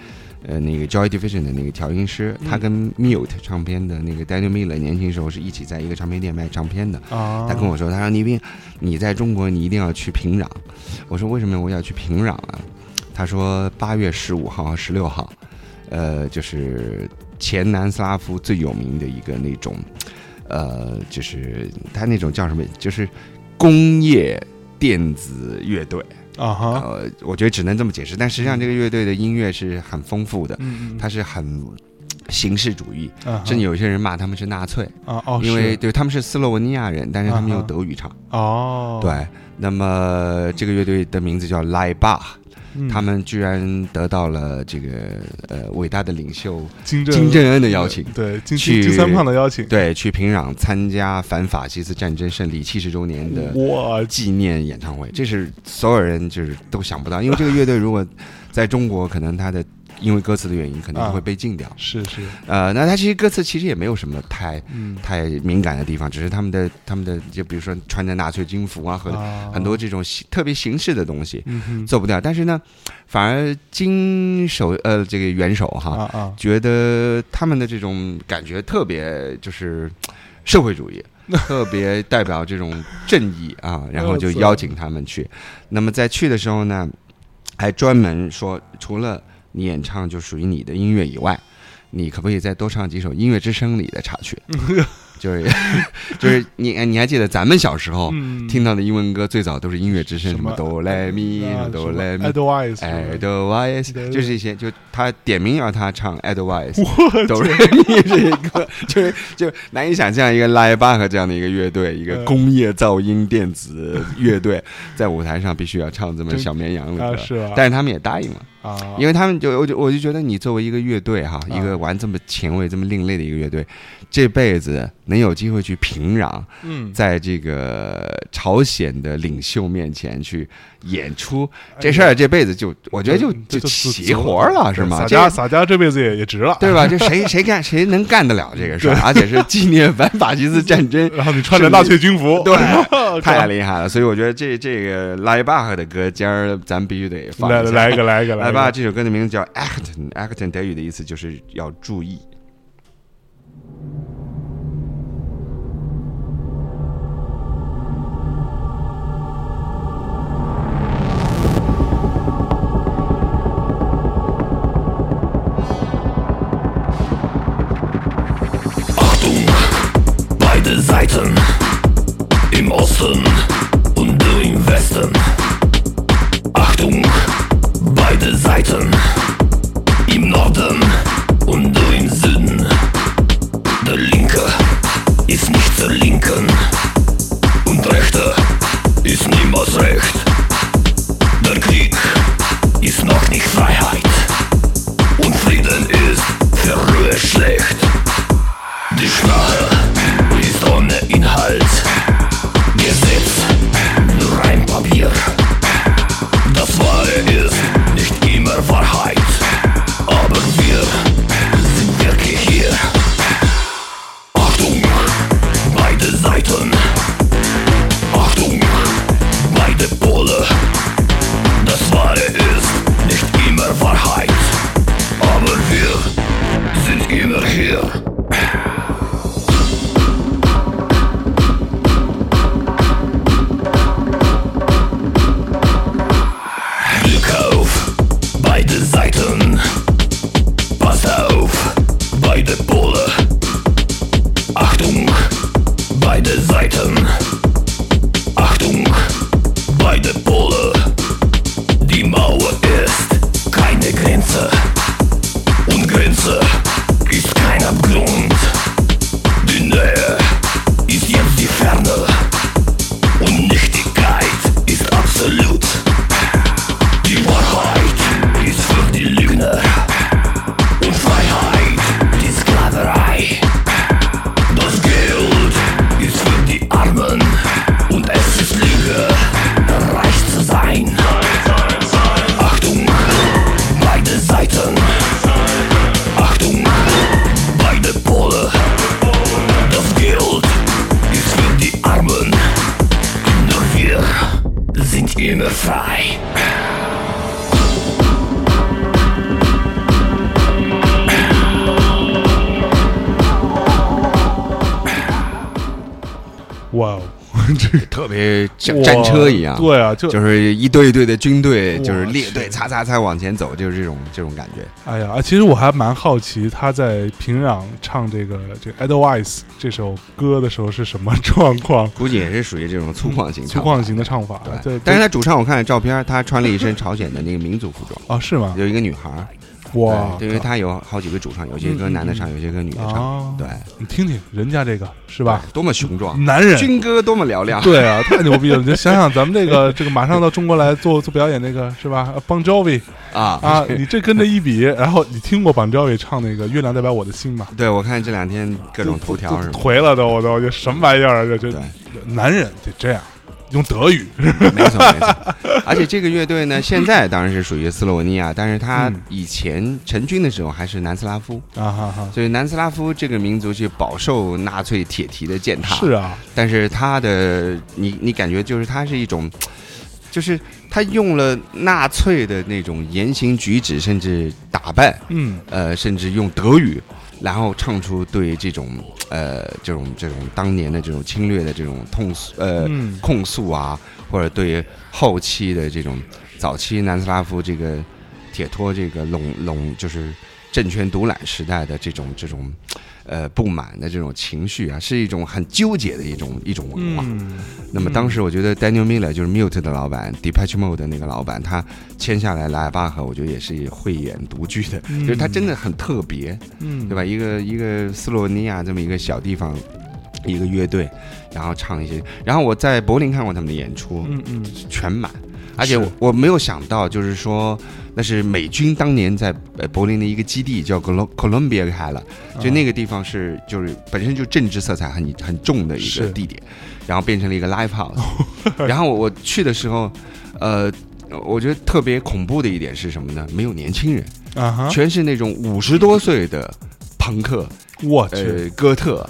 [SPEAKER 1] 呃，那个 Joy Division 的那个调音师，他跟 Mute 唱片的那个 Daniel Miller 年轻时候是一起在一个唱片店卖唱片的。
[SPEAKER 2] 啊，
[SPEAKER 1] 他跟我说，他说倪斌，你在中国你一定要去平壤。我说为什么我要去平壤啊？他说八月十五号和十六号，呃，就是前南斯拉夫最有名的一个那种，呃，就是他那种叫什么，就是工业电子乐队。
[SPEAKER 2] 啊哈，
[SPEAKER 1] 呃，我觉得只能这么解释，但实际上这个乐队的音乐是很丰富的，
[SPEAKER 2] 嗯
[SPEAKER 1] 它是很形式主义，甚至有些人骂他们是纳粹。
[SPEAKER 2] 啊哦，
[SPEAKER 1] 因为对他们是斯洛文尼亚人，但是他们用德语唱。
[SPEAKER 2] 哦，
[SPEAKER 1] 对，那么这个乐队的名字叫 b a
[SPEAKER 2] 嗯。
[SPEAKER 1] 他们居然得到了这个呃伟大的领袖
[SPEAKER 2] 金正
[SPEAKER 1] 金正恩的邀请，
[SPEAKER 2] 对金金三胖的邀请，
[SPEAKER 1] 对，去平壤参加反法西斯战争胜利七十周年的，纪念演唱会，这是所有人就是都想不到，因为这个乐队如果在中国，可能他的因为歌词的原因，可能就会被禁掉。
[SPEAKER 2] 是是，
[SPEAKER 1] 呃，那他其实歌词其实也没有什么太
[SPEAKER 2] 嗯，
[SPEAKER 1] 太敏感的地方，只是他们的他们的就比如说穿着纳粹军服啊和
[SPEAKER 2] 啊
[SPEAKER 1] 很多这种特别形式的东西
[SPEAKER 2] 嗯
[SPEAKER 1] 做不掉，但是呢，反而金手呃这个元首哈、觉得他们的这种感觉特别就是社会主义，特别代表这种正义啊，然后就邀请他们去。那么在去的时候呢，还专门说，除了你演唱就属于你的音乐以外，你可不可以再多唱几首音乐之声里的插曲？就是 就是你你还记得咱们小时候
[SPEAKER 2] 嗯。
[SPEAKER 1] 听到的英文歌，最早都是音乐之声，
[SPEAKER 2] 什么？
[SPEAKER 1] 哆来咪
[SPEAKER 2] 啊
[SPEAKER 1] 哆来咪。
[SPEAKER 2] Advice，
[SPEAKER 1] 哎
[SPEAKER 2] 是吧
[SPEAKER 1] ，Advice
[SPEAKER 2] 对对
[SPEAKER 1] 就是一些，就他点名要他唱 Advice，哆来咪这一个，就是就难以想象一个拉耶巴赫这样的一个乐队，一个
[SPEAKER 2] 嗯
[SPEAKER 1] 工业噪音电子乐队，在舞台上必须要唱这么小绵羊的歌？但是他们也答应了，
[SPEAKER 2] 啊，
[SPEAKER 1] 因为他们就我就我就觉得你作为一个乐队哈，
[SPEAKER 2] 啊。
[SPEAKER 1] 一个玩这么前卫、这么另类的一个乐队，这辈子能有机会去平壤，
[SPEAKER 2] 嗯，
[SPEAKER 1] 在这个朝鲜的领袖面前去演出，这事儿这辈子就我觉得就就
[SPEAKER 2] 就
[SPEAKER 1] 齐活了，是吗？
[SPEAKER 2] 洒
[SPEAKER 1] 这
[SPEAKER 2] 家洒家这辈子也也值了，
[SPEAKER 1] 对吧？这谁谁干谁能干得了这个事儿？而且是纪念反法西斯战争，
[SPEAKER 2] 然后你穿着纳粹军服，
[SPEAKER 1] 对
[SPEAKER 2] 靠
[SPEAKER 1] 太厉害了。所以我觉得这这个拉伊巴赫的歌，今儿咱必须得放
[SPEAKER 2] 来。来一个来一个来
[SPEAKER 1] 来吧，这首歌的名字叫 Acton，Acton 德语的意思就是要注意。特别像战车一样，
[SPEAKER 2] 对啊，就
[SPEAKER 1] 就是一队一队的军队，就是列队擦擦擦往前走，就是这种这种感觉。
[SPEAKER 2] 哎呀，其实我还蛮好奇他在平壤唱这个这个《Edelweiss》这首歌的时候是什么状况，
[SPEAKER 1] 估计也是属于这种粗犷型、
[SPEAKER 2] 粗犷型的。唱法。
[SPEAKER 1] 对，
[SPEAKER 2] 对，
[SPEAKER 1] 但是他主唱我看了照片，他穿了一身朝鲜的那个民族服装，
[SPEAKER 2] 啊 是吗？
[SPEAKER 1] 有一个女孩儿，
[SPEAKER 2] 哇，
[SPEAKER 1] 对，因为他有好几个主唱，有些歌男的唱，有些歌女的唱，
[SPEAKER 2] 啊，
[SPEAKER 1] 对，
[SPEAKER 2] 你听听人家这个是吧？
[SPEAKER 1] 多么雄壮，
[SPEAKER 2] 男人。
[SPEAKER 1] 军歌多么嘹亮，
[SPEAKER 2] 对啊，太牛逼了！你就想想咱们这个 这个马上到中国来做做表演那个是吧？Bon Jovi
[SPEAKER 1] 啊
[SPEAKER 2] 啊，你这跟着一比，然后你听过 Bon Jovi 唱那个《月亮代表我的心》吗？
[SPEAKER 1] 对我看这两天各种头条什么
[SPEAKER 2] 回了都，我都这什么玩意儿啊？这这
[SPEAKER 1] 对
[SPEAKER 2] 男人得这样，用德语，
[SPEAKER 1] 没 错没错。而且这个乐队呢，现在当然是属于斯洛文尼亚，但是他
[SPEAKER 2] 嗯。
[SPEAKER 1] 以前成军的时候还是南斯拉夫，
[SPEAKER 2] 啊哈哈，
[SPEAKER 1] 所以南斯拉夫这个民族是饱受纳粹铁蹄的践踏。
[SPEAKER 2] 是啊，
[SPEAKER 1] 但是他的你你感觉就是他是一种，就是他用了纳粹的那种言行举止，甚至打扮，
[SPEAKER 2] 嗯。
[SPEAKER 1] 呃，甚至用德语，然后唱出对这种呃这种这种当年的这种侵略的这种痛诉呃、
[SPEAKER 2] 嗯。
[SPEAKER 1] 控诉啊，或者对后期的这种早期南斯拉夫这个铁托这个垄垄就是政权独揽时代的这种这种呃不满的这种情绪啊，是一种很纠结的一种一种文化。
[SPEAKER 2] 嗯。
[SPEAKER 1] 那么当时我觉得 Daniel Miller 就是 Mute 的老板，Depeche Mode 的那个老板，他签下来莱巴赫，我觉得也是慧眼独具的，
[SPEAKER 2] 嗯。
[SPEAKER 1] 就是他真的很特别，
[SPEAKER 2] 嗯，
[SPEAKER 1] 对吧？一个一个斯洛文尼亚这么一个小地方，一个乐队，然后唱一些，然后我在柏林看过他们的演出，
[SPEAKER 2] 嗯嗯。
[SPEAKER 1] 全满，而且我我没有想到，就是说那是美军当年在呃柏林的一个基地叫 Col Columbia 开了，就那个地方是就是本身就政治色彩很很重的一个地点，然后变成了一个 live house，然后我我去的时候，呃。我觉得特别恐怖的一点是什么呢？没有年轻人，
[SPEAKER 2] 啊，
[SPEAKER 1] 全是那种五十多岁的朋克，
[SPEAKER 2] 我去，
[SPEAKER 1] 呃，哥特，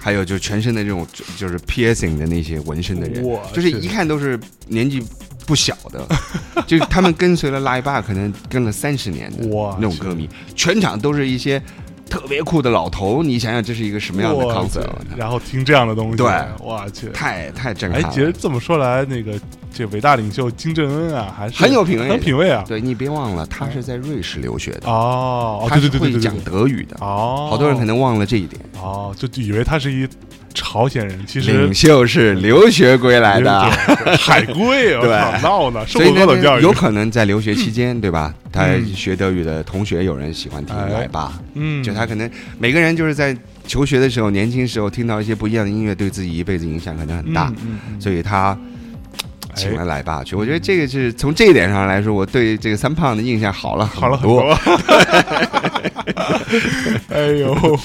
[SPEAKER 1] 还有就全身的这种就就是 piercing 的那些纹身的人，就是一看都是年纪不小的，就是他们跟随了拉一巴，可能跟了三十年的那种歌迷，全场都是一些特别酷的老头，你想想这是一个什么样的 concert？
[SPEAKER 2] 然后听这样的东西，
[SPEAKER 1] 对。
[SPEAKER 2] 我去。
[SPEAKER 1] 太太震
[SPEAKER 2] 哎
[SPEAKER 1] 撼，了，
[SPEAKER 2] 其实这么说来，那个这伟大领袖金正恩啊，还是
[SPEAKER 1] 很有品味。
[SPEAKER 2] 很有品味啊。
[SPEAKER 1] 对你别忘了，他是在瑞士留学的，
[SPEAKER 2] 哦，哦
[SPEAKER 1] 他是
[SPEAKER 2] 对对对对
[SPEAKER 1] 讲德语的，
[SPEAKER 2] 哦，
[SPEAKER 1] 好多人可能忘了这一点。
[SPEAKER 2] 哦，就以为他是一朝鲜人，其实
[SPEAKER 1] 领袖是留学归来的。
[SPEAKER 2] 海归，我
[SPEAKER 1] 对
[SPEAKER 2] 闹呢，受过高等教育，
[SPEAKER 1] 有可能在留学期间，对吧？他
[SPEAKER 2] 嗯
[SPEAKER 1] 学德语的同学有人喜欢听
[SPEAKER 2] 哎
[SPEAKER 1] 奶爸，
[SPEAKER 2] 嗯，
[SPEAKER 1] 就他可能每个人就是在求学的时候，年轻时候听到一些不一样的音乐，对自己一辈子影响可能很大，
[SPEAKER 2] 嗯
[SPEAKER 1] 所以他
[SPEAKER 2] 哎
[SPEAKER 1] 请了奶爸去。我觉得这个是从这一点上来说，我对这个三胖的印象好了
[SPEAKER 2] 好了很。
[SPEAKER 1] 多。
[SPEAKER 2] 哎呦，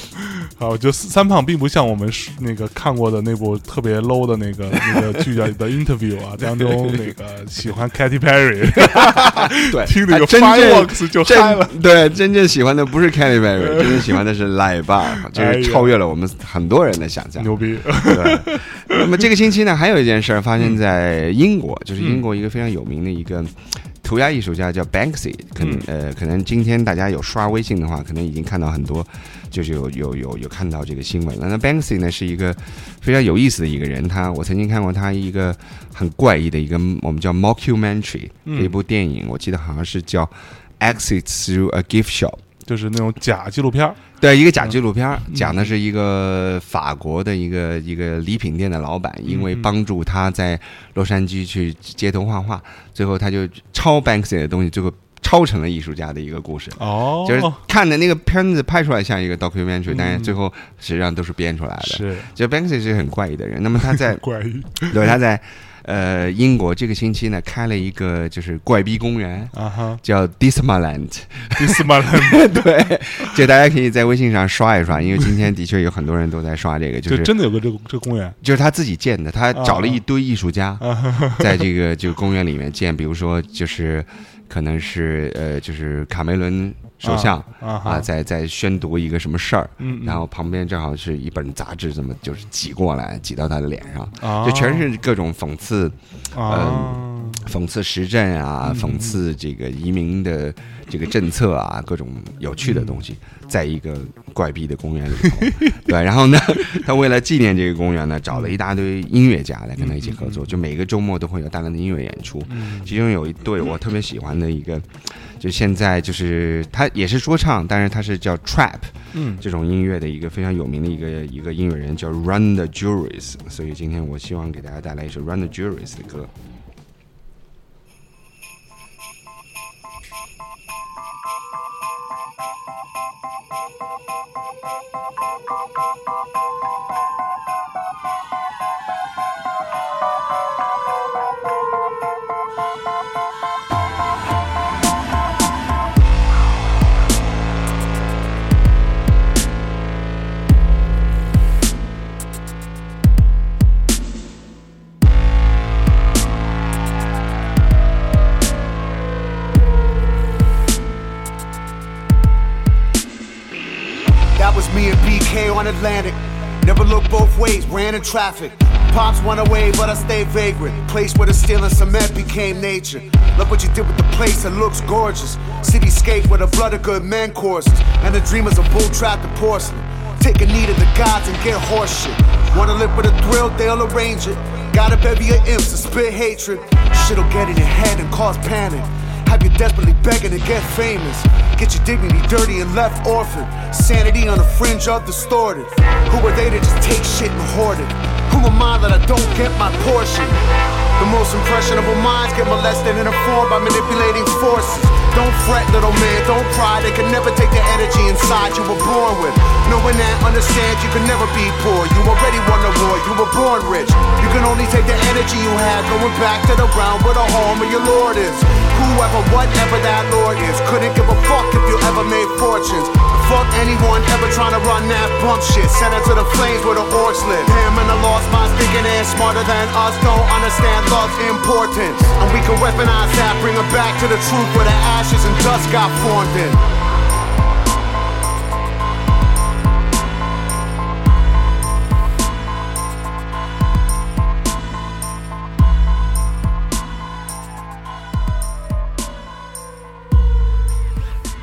[SPEAKER 2] 好，就三胖并不像我们是那个看过的那部特别 low 的那个那个剧叫《The Interview》啊，当中那个喜欢 Katy Perry，
[SPEAKER 1] 对，
[SPEAKER 2] 听那个
[SPEAKER 1] 他真正
[SPEAKER 2] Fireworks 就嗨了。
[SPEAKER 1] 对真正喜欢的不是 Katy Perry，真正喜欢的是 Bar，就是超越了我们很多人的想象。
[SPEAKER 2] 牛逼，
[SPEAKER 1] 对，那么这个星期呢，还有一件事儿发生在英国，
[SPEAKER 2] 嗯
[SPEAKER 1] 就是英国一个非常有名的一个涂鸦艺术家叫 Banksy，可能、呃，可能今天大家有刷微信的话，可能已经看到很多，就是有有有有看到这个新闻了。那 Banksy 呢是一个非常有意思的一个人，他我曾经看过他一个很怪异的一个我们叫 mockumentary 一部电影，我记得好像是叫 Exit Through a Gift Shop。
[SPEAKER 2] 就是那种假纪录片儿。
[SPEAKER 1] 对，一个假纪录片讲的是一个法国的一个一个礼品店的老板，因为
[SPEAKER 2] 嗯
[SPEAKER 1] 帮助他在洛杉矶去街头画画，最后他就抄 Banksy 的东西，最后抄成了艺术家的一个故事。
[SPEAKER 2] 哦，
[SPEAKER 1] 就是看的那个片子拍出来像一个 documentary，、
[SPEAKER 2] 嗯。
[SPEAKER 1] 但是最后实际上都是编出来的。
[SPEAKER 2] 是。
[SPEAKER 1] 就 Banksy 是很怪异的人，那么他在
[SPEAKER 2] 怪异。
[SPEAKER 1] 对他在呃英国这个星期呢开了一个就是怪逼公园，
[SPEAKER 2] 啊哈，
[SPEAKER 1] 叫
[SPEAKER 2] Dismaland，Dismaland，
[SPEAKER 1] 对，就大家可以在微信上刷一刷，因为今天的确有很多人都在刷这个，就
[SPEAKER 2] 就是真的有个这个这个公园。
[SPEAKER 1] 就是他自己建的，他找了一堆艺术家，
[SPEAKER 2] 啊，
[SPEAKER 1] 在这个这个公园里面建，比如说就是可能是呃就是卡梅伦首相
[SPEAKER 2] 啊
[SPEAKER 1] 在在宣读一个什么事儿，
[SPEAKER 2] 嗯，嗯。
[SPEAKER 1] 然后旁边正好是一本杂志，这么就是挤过来，挤到他的脸上，
[SPEAKER 2] 啊。
[SPEAKER 1] 就全是各种讽刺
[SPEAKER 2] 呃
[SPEAKER 1] 讽刺时政啊，讽刺这个移民的这个政策啊，各种有趣的东西，在一个怪逼的公园里头，对，然后呢，他为了纪念这个公园呢，找了一大堆音乐家来跟他一起合作，就每个周末都会有大量的音乐演出，其中有一对我特别喜欢的一个，就现在就是他也是说唱，但是他是叫 trap，
[SPEAKER 2] 嗯。
[SPEAKER 1] 这种音乐的一个非常有名的一个一个音乐人叫 Run the Jewelries，所以今天我希望给大家带来一首 Run the Jewelries 的歌。
[SPEAKER 4] On Atlantic. Never looked both ways, ran in traffic. Pops went away, but I stayed vagrant. Place where the steel and cement became nature. Look what you did with the place, it looks gorgeous. Cityscape where the blood of good men courses. And the dreamers of bull trapped and porcelain. Take a knee to the gods and get horseshit. Wanna live with a thrill, they'll arrange it. Got a bevy of imps to spit hatred. Shit'll get in your head and cause panic. Have you desperately begging to get famous? Get your dignity dirty and left orphaned. Sanity on the fringe of distorted. Who are they to just take shit and hoard it? Who am I that I don't get my portion? The most impressionable minds get molested and informed by manipulating forces. Don't fret, little man, don't cry. They can never take the energy inside you were born with. Knowing that, understand you can never be poor. You already won the war, you were born rich. You can only take the energy you have going back to the ground where the home of your Lord is. Whoever, whatever that Lord is, couldn't give a fuck if you ever made fortunes. Fuck anyone ever trying to run that bump shit. Send it to the flames where the orcs live. Him and the lost minds thinking they're smarter than us. Don't understand love's importance. And we can weaponize that, bring it back to the truth where the ashes and dust got formed in.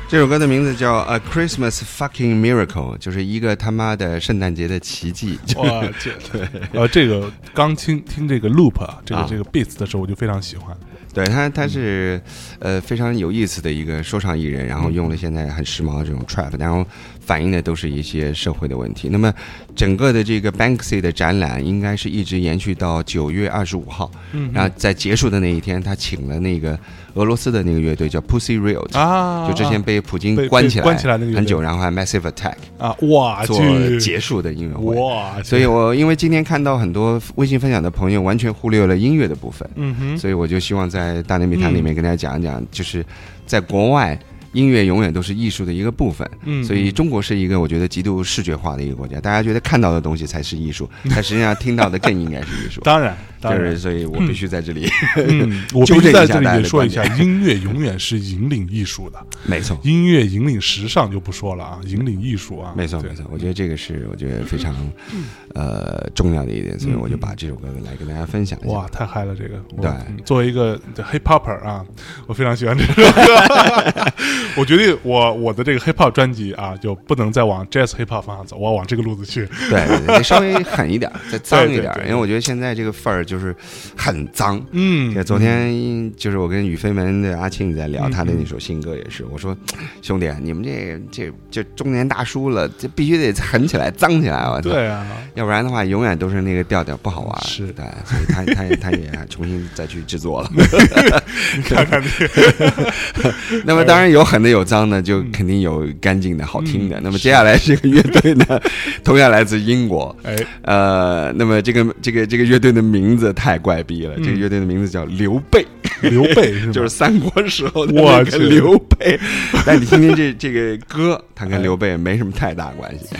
[SPEAKER 1] 这首歌的名字叫《A Christmas Fucking Miracle》，就是一个他妈的圣诞节的奇迹。
[SPEAKER 2] 哇，这 对，呃，这个刚听听这个 loop 啊，这个
[SPEAKER 1] 啊
[SPEAKER 2] 这个 beats 的时候，我就非常喜欢。
[SPEAKER 1] 对他，他是呃非常有意思的一个说唱艺人，然后用了现在很时髦的这种 trap，然后反映的都是一些社会的问题。那么整个的这个 Banksy 的展览应该是一直延续到九月二十五号，
[SPEAKER 2] 嗯
[SPEAKER 1] 然后在结束的那一天，他请了那个俄罗斯的那个乐队叫 Pussy Riot，、
[SPEAKER 2] 啊，
[SPEAKER 1] 就之前被普京关起来
[SPEAKER 2] 关起来那个
[SPEAKER 1] 很久，然后还 Massive Attack
[SPEAKER 2] 啊，哇，
[SPEAKER 1] 做结束的音乐会。
[SPEAKER 2] 哇，
[SPEAKER 1] 所以我因为今天看到很多微信分享的朋友完全忽略了音乐的部分，
[SPEAKER 2] 嗯哼，
[SPEAKER 1] 所以我就希望在大内密谈里面跟大家讲一讲，就是在国外。音乐永远都是艺术的一个部分，
[SPEAKER 2] 嗯
[SPEAKER 1] 所以中国是一个我觉得极度视觉化的一个国家，大家觉得看到的东西才是艺术，但实际上听到的更应该是艺术。
[SPEAKER 2] 当然，当然
[SPEAKER 1] 就是，，所以我必须在这里，
[SPEAKER 2] 嗯，我必须在这里说一下，音乐永远是引领艺术的，
[SPEAKER 1] 没错，
[SPEAKER 2] 音乐引领时尚就不说了啊，引领艺术啊，
[SPEAKER 1] 没错没错，我觉得这个是我觉得非常呃重要的一点，所以我就把这首歌来跟大家分享一下。
[SPEAKER 2] 哇，太嗨了！这个，
[SPEAKER 1] 对
[SPEAKER 2] 嗯作为一个 hip hopper 啊，我非常喜欢这首歌。我决定，我我的这个 hip hop 专辑啊，就不能再往 jazz hip hop 方向走，我要往这个路子去。
[SPEAKER 1] 对对对，稍微狠一点，再 脏一点因为我觉得现在这个范儿就是很脏。
[SPEAKER 2] 嗯
[SPEAKER 1] 对，昨天就是我跟宇飞门的阿庆在聊
[SPEAKER 2] 嗯
[SPEAKER 1] 他的那首新歌，也是我说，兄弟，你们这这这中年大叔了，这必须得狠起来、脏起来，我操！
[SPEAKER 2] 对啊，
[SPEAKER 1] 要不然的话，永远都是那个调调不好玩。
[SPEAKER 2] 是
[SPEAKER 1] 对，所以他他也他也重新再去制作了。
[SPEAKER 2] 看看这个，
[SPEAKER 1] 那么当然有狠的有脏的，就肯定有干净的好听的。那么接下来这个乐队呢，同样来自英国。
[SPEAKER 2] 哎，
[SPEAKER 1] 呃，那么这个这个这个乐队的名字太怪逼了，这个乐队的名字叫刘备，
[SPEAKER 2] 刘备 是？
[SPEAKER 1] 就是三国时候的
[SPEAKER 2] 我
[SPEAKER 1] 个刘备。但你听听这这个歌，他跟刘备没什么太大关系。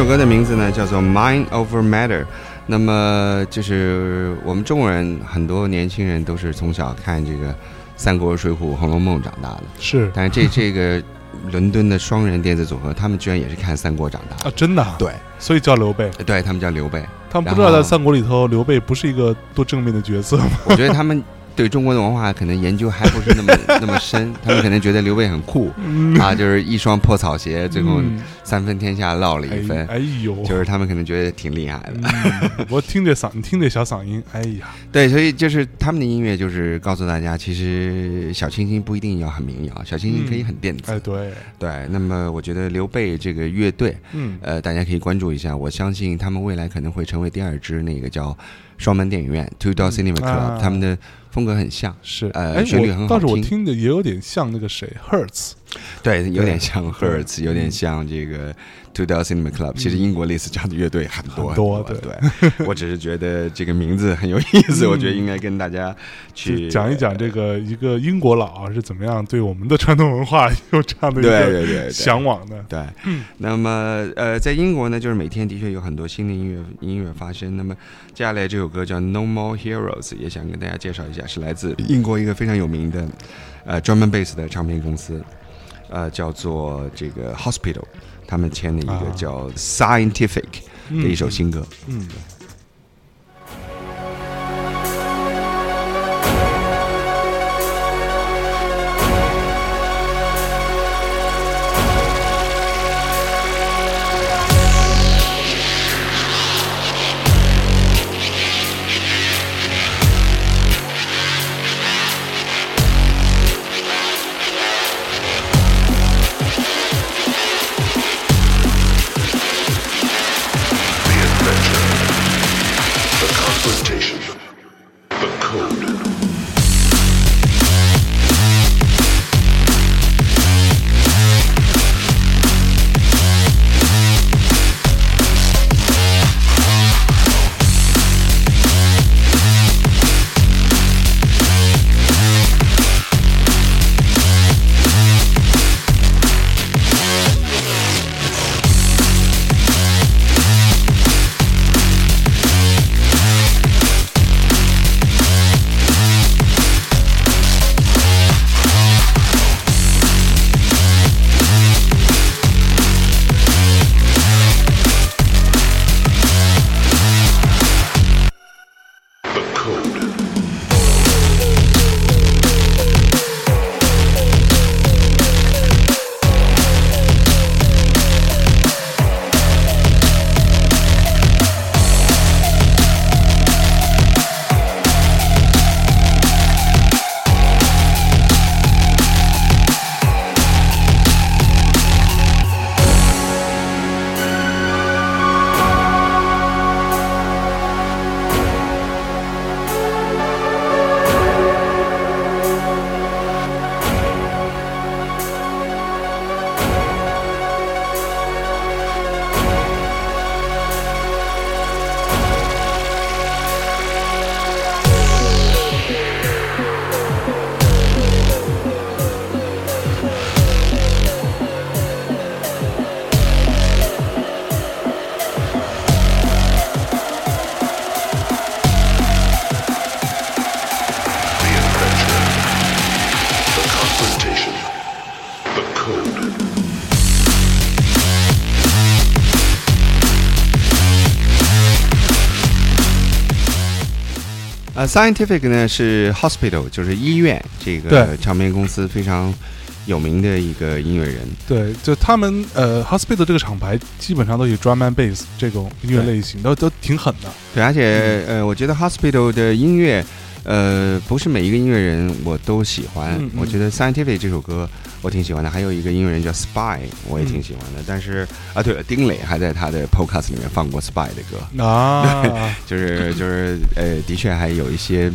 [SPEAKER 1] 首歌的名字呢叫做《Mind Over Matter》。那么就是我们中国人很多年轻人都是从小看这个《三国》《水浒》《红楼梦》长大的，
[SPEAKER 2] 是。
[SPEAKER 1] 但是这这个伦敦的双人电子组合，他们居然也是看《三国》长大
[SPEAKER 2] 啊，真的啊，
[SPEAKER 1] 对，
[SPEAKER 2] 所以叫刘备。
[SPEAKER 1] 对他们叫刘备。
[SPEAKER 2] 他们不知道在三国里头，刘备不是一个多正面的角色吗？
[SPEAKER 1] 我觉得他们对中国的文化可能研究还不是那么那么深，他们可能觉得刘备很酷。啊，就是一双破草鞋，最后
[SPEAKER 2] 嗯
[SPEAKER 1] 三分天下落了一分，
[SPEAKER 2] 哎哎呦，
[SPEAKER 1] 就是他们可能觉得挺厉害的。
[SPEAKER 2] 嗯我听这嗓，你听这小嗓音，哎呀，
[SPEAKER 1] 对，所以就是他们的音乐，就是告诉大家，其实小清新不一定要很民谣，小清新可以很电子。
[SPEAKER 2] 哎对，
[SPEAKER 1] 对，那么我觉得刘备这个乐队，
[SPEAKER 2] 嗯。
[SPEAKER 1] 呃，大家可以关注一下。我相信他们未来可能会成为第二支那个叫双门电影院 Two Door Cinema Club，、
[SPEAKER 2] 啊。
[SPEAKER 1] 他们的风格很像，
[SPEAKER 2] 是，
[SPEAKER 1] 呃
[SPEAKER 2] 哎，
[SPEAKER 1] 旋律很好
[SPEAKER 2] 听但是我
[SPEAKER 1] 听。
[SPEAKER 2] 听的也有点像那个谁，Hertz，
[SPEAKER 1] 对，有点像 Hertz，有点像这个 Two Door Cinema Club。其实英国类似这样的乐队很多
[SPEAKER 2] 很多
[SPEAKER 1] 对。对。我只是觉得这个名字很有意思，我觉得应该跟大家去
[SPEAKER 2] 讲一讲这个一个英国佬啊是怎么样对我们的传统文化有这样的一
[SPEAKER 1] 对
[SPEAKER 2] 个
[SPEAKER 1] 对对对
[SPEAKER 2] 向往的。
[SPEAKER 1] 对，那么呃，在英国呢，就是每天的确有很多新的音乐音乐发生。那么接下来这首歌叫《No More Heroes》，也想跟大家介绍一下，是来自英国一个非常有名的呃专门 bass 的唱片公司，呃，叫做这个 Hospital，他们签的一个
[SPEAKER 2] 啊
[SPEAKER 1] 叫 Scientific 的一首新歌。，Scientific 呢是 Hospital，就是医院这个唱片公司非常有名的一个音乐人。
[SPEAKER 2] 对，就他们呃，Hospital 这个厂牌基本上都以 drum and bass 这种音乐类型，都都挺狠的。
[SPEAKER 1] 对，而且呃，我觉得 Hospital 的音乐，呃，不是每一个音乐人我都喜欢。
[SPEAKER 2] 嗯嗯
[SPEAKER 1] 我觉得 Scientific 这首歌我挺喜欢的，还有一个音乐人叫 Spy，我也挺喜欢的。但是啊，对了，丁磊还在他的 Podcast 里面放过 Spy 的歌，
[SPEAKER 2] 啊，
[SPEAKER 1] 就是就是呃，的确还有一些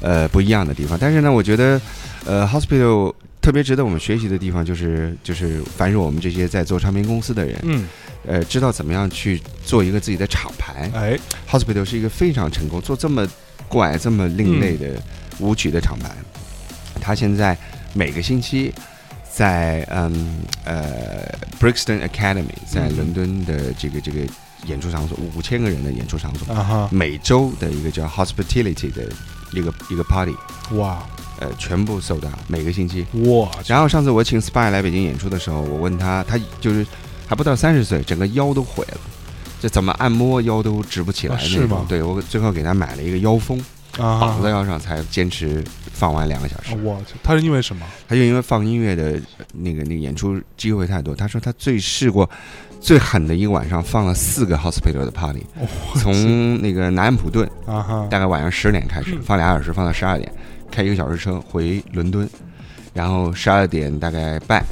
[SPEAKER 1] 呃不一样的地方。但是呢，我觉得呃 Hospital 特别值得我们学习的地方，就是就是凡是我们这些在做唱片公司的人，
[SPEAKER 2] 嗯，
[SPEAKER 1] 呃，知道怎么样去做一个自己的厂牌。
[SPEAKER 2] 哎
[SPEAKER 1] ，Hospital 是一个非常成功，做这么怪、这么另类的舞曲的厂牌。他现在每个星期在嗯呃 Brixton Academy 在
[SPEAKER 2] 嗯
[SPEAKER 1] 伦敦的这个这个演出场所，五千个人的演出场所，每周的一个叫 Hospitality 的一个一个 party，
[SPEAKER 2] 哇，
[SPEAKER 1] 呃，全部售到每个星期。
[SPEAKER 2] 哇。
[SPEAKER 1] 然后上次我请 Spy 来北京演出的时候，我问他，他就是还不到三十岁，整个腰都毁了，这怎么按摩腰都直不起来那种。
[SPEAKER 2] 啊
[SPEAKER 1] 对我最后给他买了一个腰封，
[SPEAKER 2] 啊
[SPEAKER 1] 绑在腰上，才坚持放完两个小时。
[SPEAKER 2] 我去，他是因为什么？
[SPEAKER 1] 他就因为放音乐的呃那个那个演出机会太多，他说他最试过最狠的一个晚上放了四个 hospital 的 party，
[SPEAKER 2] 哦
[SPEAKER 1] 从那个南安普顿
[SPEAKER 2] 啊，
[SPEAKER 1] 大概晚上十点开始
[SPEAKER 2] 嗯
[SPEAKER 1] 放俩小时，放到十二点，开一个小时车回伦敦，然后十二点大概半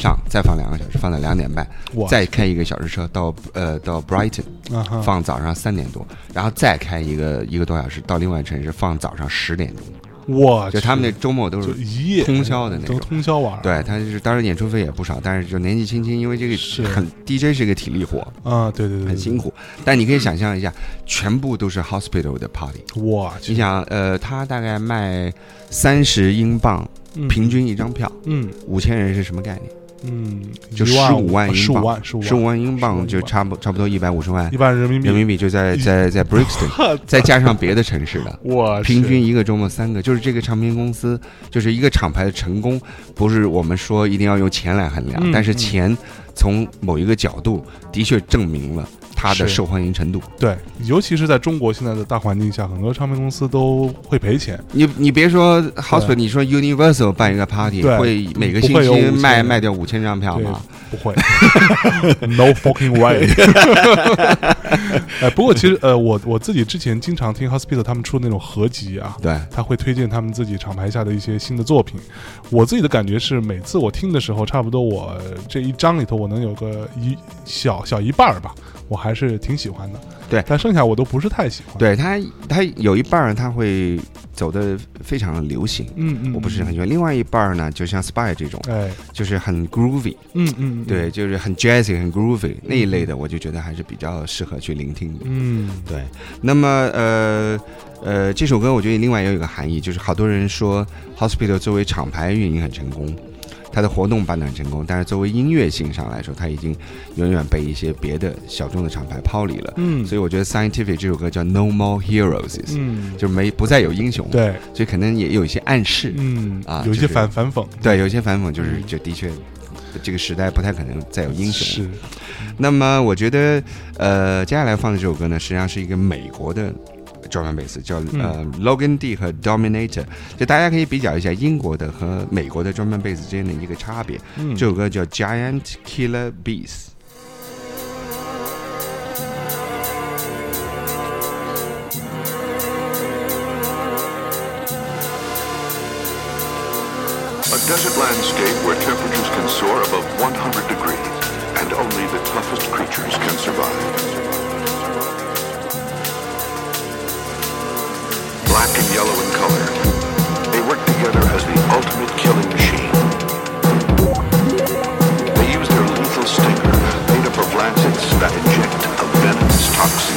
[SPEAKER 1] 上，再放两个小时，放到两点半，
[SPEAKER 2] 我
[SPEAKER 1] 再开一个小时车到呃到 Brighton 放早上三点多，然后再开一个一个多小时到另外城市放早上十点钟，
[SPEAKER 2] 哇
[SPEAKER 1] 就他们那周末都
[SPEAKER 2] 是一夜
[SPEAKER 1] 通宵的那
[SPEAKER 2] 都
[SPEAKER 1] 种。
[SPEAKER 2] 通宵玩，
[SPEAKER 1] 对，他就是当然演出费也不少，但是就年纪轻轻，因为这个
[SPEAKER 2] 是
[SPEAKER 1] 很 DJ 是个体力活，
[SPEAKER 2] 啊，对对对，
[SPEAKER 1] 很辛苦。但你可以想象一下，全部都是 hospital 的 party。
[SPEAKER 2] 哇
[SPEAKER 1] 你，想，呃，他大概卖三十英镑，
[SPEAKER 2] 嗯
[SPEAKER 1] 平均一张票，
[SPEAKER 2] 嗯
[SPEAKER 1] 五千人是什么概念？
[SPEAKER 2] 嗯，
[SPEAKER 1] 就十五万英镑，
[SPEAKER 2] 十五万，
[SPEAKER 1] 英镑就差不差不多一百五十万
[SPEAKER 2] 一万人民币，
[SPEAKER 1] 人民币，就在在在 Brixton，再加上别的城市的。
[SPEAKER 2] 我
[SPEAKER 1] 平均一个周末三个，就是这个唱片公司，就是一个厂牌的成功，不是我们说一定要用钱来衡量，
[SPEAKER 2] 嗯
[SPEAKER 1] 但是钱从某一个角度的确证明了它的受欢迎程度。
[SPEAKER 2] 对，尤其是在中国现在的大环境下，很多唱片公司都会赔钱，
[SPEAKER 1] 你你别说 House，你说 Universal 办一个 party 会每个星期
[SPEAKER 2] 会有5000
[SPEAKER 1] 卖卖掉五千张票吗？，
[SPEAKER 2] 不会，no fucking way。哎，不过其实呃，我我自己之前经常听 Hospital 他们出的那种合集啊，
[SPEAKER 1] 对，
[SPEAKER 2] 他会推荐他们自己厂牌下的一些新的作品。我自己的感觉是，每次我听的时候，差不多我这一张里头，我能有个一小小一半儿吧，我还是挺喜欢的。
[SPEAKER 1] 对
[SPEAKER 2] 但剩下我都不是太喜欢。，
[SPEAKER 1] 对他，他有一半儿他会走的非常流行，
[SPEAKER 2] 嗯嗯，
[SPEAKER 1] 我不是很喜欢。另外一半儿呢，就像 Spy 这种，
[SPEAKER 2] 哎，
[SPEAKER 1] 就是很 groovy，
[SPEAKER 2] 嗯嗯，嗯
[SPEAKER 1] 对，，就是很 jazzy、很 groovy 那一类的，我就觉得还是比较适合去聆听的。
[SPEAKER 2] 嗯，
[SPEAKER 1] 对，那么呃呃，这首歌我觉得另外也有一个含义，就是好多人说 Hospital 作为厂牌运营很成功，它的活动办得很成功，但是作为音乐性上来说，它已经远远被一些别的小众的厂牌抛离了。
[SPEAKER 2] 嗯，
[SPEAKER 1] 所以我觉得 Scientific 这首歌叫 No More Heroes，、
[SPEAKER 2] 嗯，
[SPEAKER 1] 就没不再有英雄，，
[SPEAKER 2] 对，
[SPEAKER 1] 所以可能也有一些暗示。
[SPEAKER 2] 嗯啊有一些
[SPEAKER 1] 啊就是
[SPEAKER 2] 反反讽，
[SPEAKER 1] 对，有一些反讽就是
[SPEAKER 2] 嗯
[SPEAKER 1] 就的确。这个时代不太可能再有英雄。
[SPEAKER 2] 是，
[SPEAKER 1] 那么我觉得，呃，接下来放的这首歌呢，实际上是一个美国的 drum and bass，叫
[SPEAKER 2] 嗯
[SPEAKER 1] 呃 Logan D 和 Dominator，就大家可以比较一下英国的和美国的专门贝斯之间的一个差别。
[SPEAKER 2] 嗯，
[SPEAKER 1] 这首歌叫 Giant Killer Bees。
[SPEAKER 5] A desert landscape where temperatures can soar above 100 degrees, and only the toughest creatures can survive. Black and yellow in color, they work together as the ultimate killing machine. They use their lethal stinger, made up of lancets that inject a venomous toxin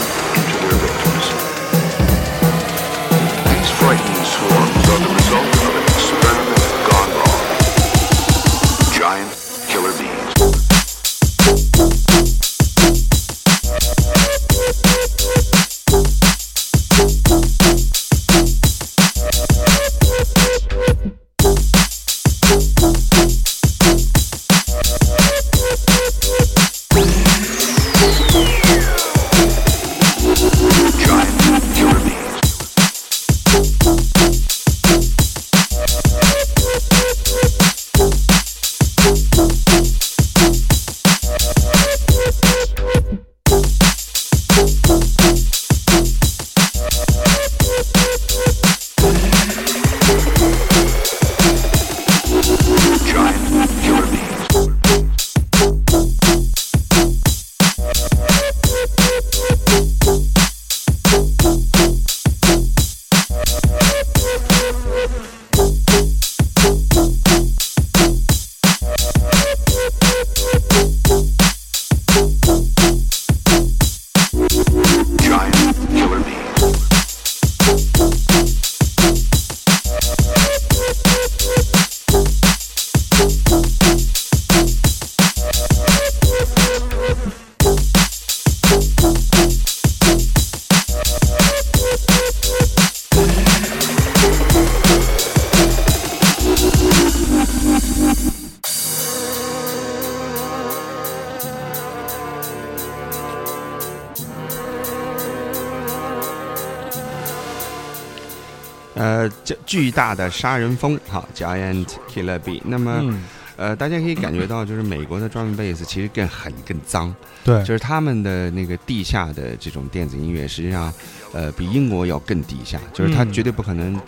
[SPEAKER 1] 大的杀人蜂，好，Giant Killer Bee。那么，
[SPEAKER 2] 嗯，
[SPEAKER 1] 呃，大家可以感觉到，就是美国的 drum bass 其实更狠、更脏，
[SPEAKER 2] 对，
[SPEAKER 1] 就是他们的那个地下的这种电子音乐，实际上，呃，比英国要更地下，就是它
[SPEAKER 2] 嗯
[SPEAKER 1] 绝对不可能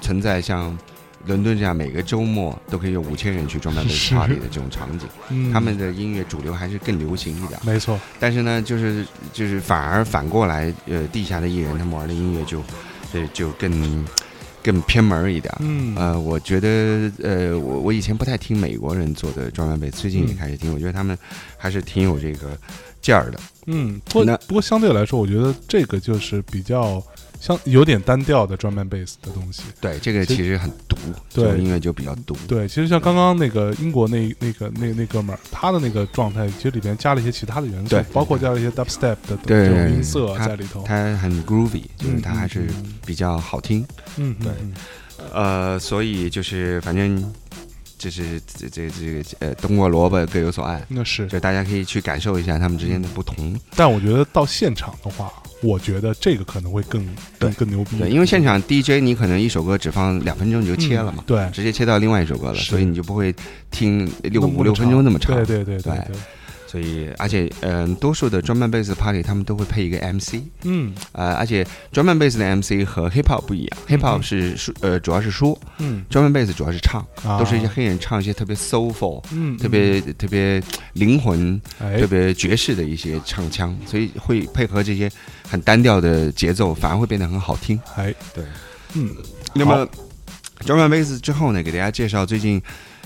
[SPEAKER 1] 存在像伦敦这样每个周末都可以有五千人去 drum and bass
[SPEAKER 2] 是
[SPEAKER 1] party 的这种场景。
[SPEAKER 2] 嗯。
[SPEAKER 1] 他们的音乐主流还是更流行一点，
[SPEAKER 2] 没错，
[SPEAKER 1] 但是呢，就是就是反而反过来，呃，地下的艺人他们玩的音乐就，呃，就更更偏门儿一点。
[SPEAKER 2] 嗯
[SPEAKER 1] 呃，我觉得，呃，我我以前不太听美国人做的 drum and bass，最近也
[SPEAKER 2] 嗯
[SPEAKER 1] 开始听，我觉得他们还是挺有这个劲儿的。
[SPEAKER 2] 嗯，不过
[SPEAKER 1] 那
[SPEAKER 2] 不过相对来说，我觉得这个就是比较相有点单调的 drum and bass 的东西。
[SPEAKER 1] 对，这个
[SPEAKER 2] 其
[SPEAKER 1] 其实很毒，
[SPEAKER 2] 对
[SPEAKER 1] 这种音乐就比较毒。
[SPEAKER 2] 对，其实像刚刚那个英国那那个那那哥们儿，他的那个状态，其实里边加了一些其他的元素
[SPEAKER 1] 对，
[SPEAKER 2] 包括加了一些 dubstep 的这种音色在里头。
[SPEAKER 1] 它很 groovy，就是
[SPEAKER 2] 嗯
[SPEAKER 1] 它还是比较好听。
[SPEAKER 2] 嗯，
[SPEAKER 1] 对
[SPEAKER 2] 嗯
[SPEAKER 1] 呃，所以就是反正就是这这这个呃，冬瓜萝卜各有所爱，
[SPEAKER 2] 那是。
[SPEAKER 1] 就大家可以去感受一下他们之间的不同。
[SPEAKER 2] 但我觉得到现场的话，我觉得这个可能会更更更牛逼。
[SPEAKER 1] 对，因为现场 DJ 你可能一首歌只放两分钟你就切了嘛，
[SPEAKER 2] 嗯对，
[SPEAKER 1] 直接切到另外一首歌了，所以你就不会听六五六分钟那么长。
[SPEAKER 2] 对对对
[SPEAKER 1] 对
[SPEAKER 2] 对，
[SPEAKER 1] 所以而且嗯、多数的专门 bass party 他们都会配一个 MC，
[SPEAKER 2] 嗯。
[SPEAKER 1] 呃，而且专门 bass 的 MC 和 hip hop 不一样，hip hop
[SPEAKER 2] 嗯
[SPEAKER 1] 是说呃主要是说，
[SPEAKER 2] 嗯，
[SPEAKER 1] 专门 bass 主要是唱，
[SPEAKER 2] 啊。
[SPEAKER 1] 都是一些黑人唱一些特别 soulful。
[SPEAKER 2] 嗯
[SPEAKER 1] 特别特别灵魂、
[SPEAKER 2] 哎。
[SPEAKER 1] 特别爵士的一些唱腔，所以会配合这些很单调的节奏，反而会变得很好听。
[SPEAKER 2] 哎
[SPEAKER 1] 对，
[SPEAKER 2] 嗯。
[SPEAKER 1] 那么 drum and bass 之后呢，给大家介绍最近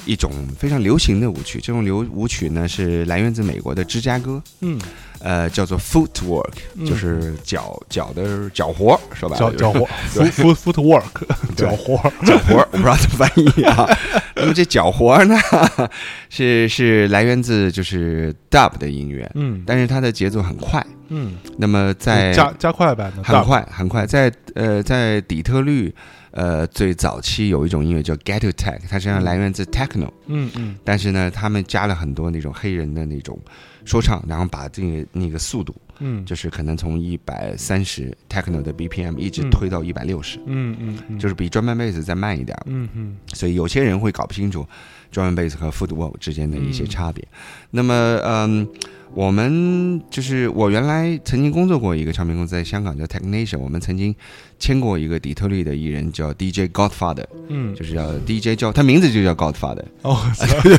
[SPEAKER 1] 一种非常流行的舞曲。这种流舞曲呢是来源自美国的芝加哥，
[SPEAKER 2] 嗯，
[SPEAKER 1] 呃，叫做 footwork，、
[SPEAKER 2] 嗯。
[SPEAKER 1] 就是脚脚的脚活，说白了
[SPEAKER 2] 脚
[SPEAKER 1] 就是
[SPEAKER 2] 脚活 foot foot work 脚活儿
[SPEAKER 1] 脚活，我不知道怎么翻译啊。那么这脚活呢，是是来源自就是 dub 的音乐，
[SPEAKER 2] 嗯。
[SPEAKER 1] 但是它的节奏很快。
[SPEAKER 2] 嗯，
[SPEAKER 1] 那么在
[SPEAKER 2] 加加快版的
[SPEAKER 1] 很快很快，在呃在底特律，呃最早期有一种音乐叫 ghetto tech，它实际上来源自 techno，
[SPEAKER 2] 嗯嗯。
[SPEAKER 1] 但是呢，他们加了很多那种黑人的那种说唱，然后把这个那个速度，
[SPEAKER 2] 嗯。
[SPEAKER 1] 就是可能从一百三十 techno 的 BPM 一直
[SPEAKER 2] 嗯
[SPEAKER 1] 推到一百六十，
[SPEAKER 2] 嗯嗯嗯，
[SPEAKER 1] 就是比专门 bass 再慢一点。
[SPEAKER 2] 嗯嗯。
[SPEAKER 1] 所以有些人会搞不清楚 drum and bass 和 footwork 之间的一些
[SPEAKER 2] 嗯。
[SPEAKER 1] 差别。那么，嗯，我们就是我原来曾经工作过一个唱片公司，在香港叫 Technation，我们曾经签过一个底特律的艺人叫 DJ Godfather，
[SPEAKER 2] 嗯，
[SPEAKER 1] 就是叫 DJ 教，他名字就叫 Godfather，
[SPEAKER 2] 哦，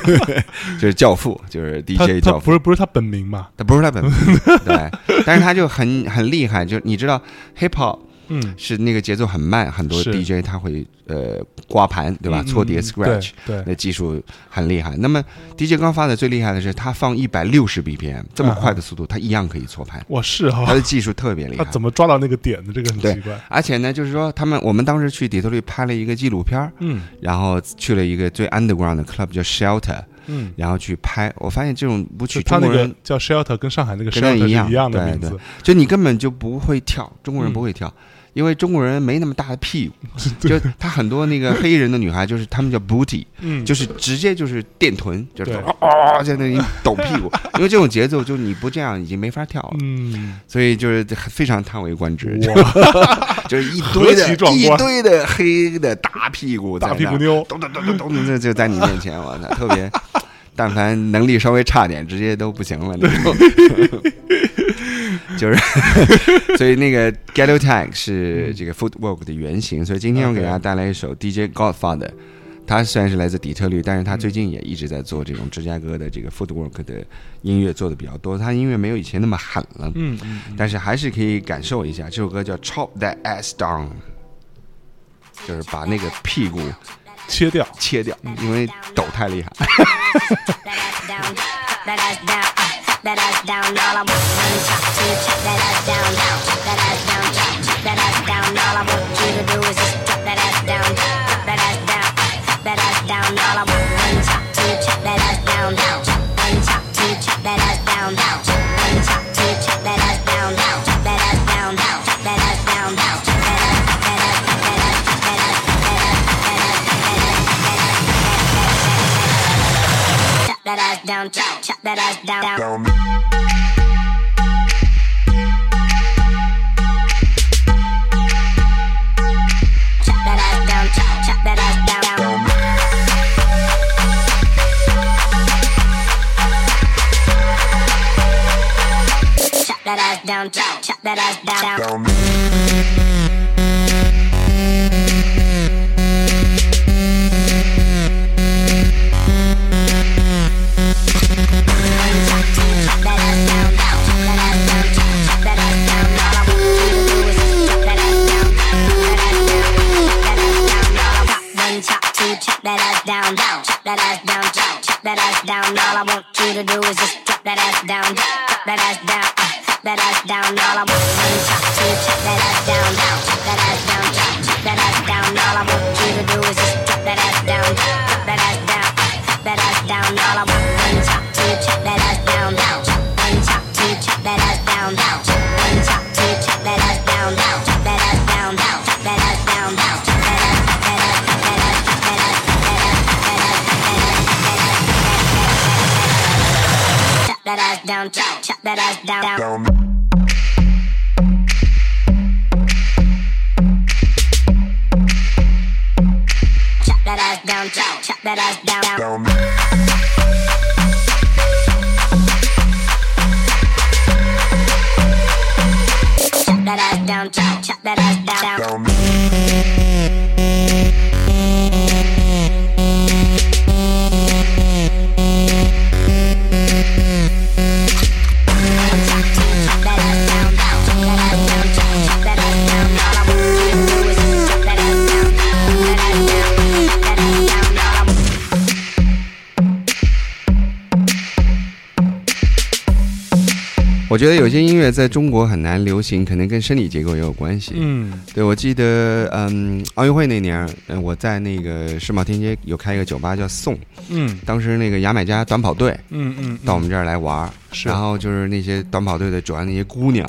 [SPEAKER 1] 就是教父，就是 DJ 教父。
[SPEAKER 2] 不是不是他本名嘛？
[SPEAKER 1] 他不是他本名，对，但是他就很很厉害，就你知道 hip hop
[SPEAKER 2] 嗯，
[SPEAKER 1] 是那个节奏很慢，很多 DJ 他会呃刮盘，对吧？
[SPEAKER 2] 嗯
[SPEAKER 1] 搓碟
[SPEAKER 2] 嗯
[SPEAKER 1] scratch，
[SPEAKER 2] 对对
[SPEAKER 1] 那技术很厉害。那么 DJ 刚发的最厉害的是，他放一百六十 BPM 这么快的速度，他一样可以搓盘，
[SPEAKER 2] 我是哈
[SPEAKER 1] 他，的技术特别厉害
[SPEAKER 2] 他
[SPEAKER 1] 害。
[SPEAKER 2] 怎么抓到那个点的？这个很奇怪。
[SPEAKER 1] 而且呢，就是说，他们我们当时去底特律拍了一个纪录片
[SPEAKER 2] 嗯
[SPEAKER 1] 然后去了一个最 underground 的 club 叫 Shelter，
[SPEAKER 2] 嗯，
[SPEAKER 1] 然后去拍。我发现这种舞曲
[SPEAKER 2] 就他那个
[SPEAKER 1] 中国人
[SPEAKER 2] 叫 shelter，跟上海那个 shelter
[SPEAKER 1] 一样
[SPEAKER 2] 一样的
[SPEAKER 1] 对
[SPEAKER 2] 名字
[SPEAKER 1] 对。就你根本就不会跳，中国人
[SPEAKER 2] 嗯
[SPEAKER 1] 不会跳。因为中国人没那么大的屁股，就他很多那个黑人的女孩，就是他们叫 booty，
[SPEAKER 2] 嗯，
[SPEAKER 1] 就是直接就是电臀，就是
[SPEAKER 2] 对。
[SPEAKER 1] 啊在那里抖屁股，因为这种节奏就你不这样已经没法跳了，
[SPEAKER 2] 嗯，
[SPEAKER 1] 所以就是非常叹为观止，
[SPEAKER 2] 哇，
[SPEAKER 1] 就是一堆的一堆的黑的大屁股
[SPEAKER 2] 大屁股妞，
[SPEAKER 1] 咚咚咚咚咚，这就在你面前，我操，特别。但凡能力稍微差点，直接都不行了那种。就是，所以那个 Ghetto Tag 是这个 Footwork 的原型。所以今天我给大家带来一首 DJ Godfather，他虽然是来自底特律，但是他最近也一直在做这种芝加哥的这个 Footwork 的音乐，做的比较多。他音乐没有以前那么狠了，
[SPEAKER 2] 嗯嗯，
[SPEAKER 1] 但是还是可以感受一下。这首歌叫 Chop That Ass Down，就是把那个屁股
[SPEAKER 2] 切掉，
[SPEAKER 1] 切掉，因为抖太厉害。
[SPEAKER 6] That ass down, all I want is chop to chop that ass down, down, that ass down, chop, chop that ass down. All I want you to do is just drop that that ass down, chop, chop that ass down. down. that ass down, chop, chop that ass down. down. Chop that ass down, down, chop that ass down, chop, chop that ass down. All I want you to do is just drop that ass down, drop that ass down, uh, that ass down. All I want one chop, two chop that ass down, down, chop that ass down, chop, chop that ass down. All I want you to do is just drop that ass down, drop that ass down, uh, that ass down. All I want that ass down, chop, chop that ass down, down. Chop that ass down, chop, chop that ass down, down. Chop that ass down, chop, chop that ass down, down.
[SPEAKER 1] 觉得有些音乐在中国很难流行，可能跟生理结构也有关系。
[SPEAKER 2] 嗯
[SPEAKER 1] 对，我记得，嗯，奥运会那年，嗯，我在那个世贸天阶有开一个酒吧叫宋，
[SPEAKER 2] 嗯
[SPEAKER 1] 当时那个牙买加短跑队
[SPEAKER 2] 嗯嗯，
[SPEAKER 1] 到我们这儿来玩然后就是那些短跑队的主要那些姑娘，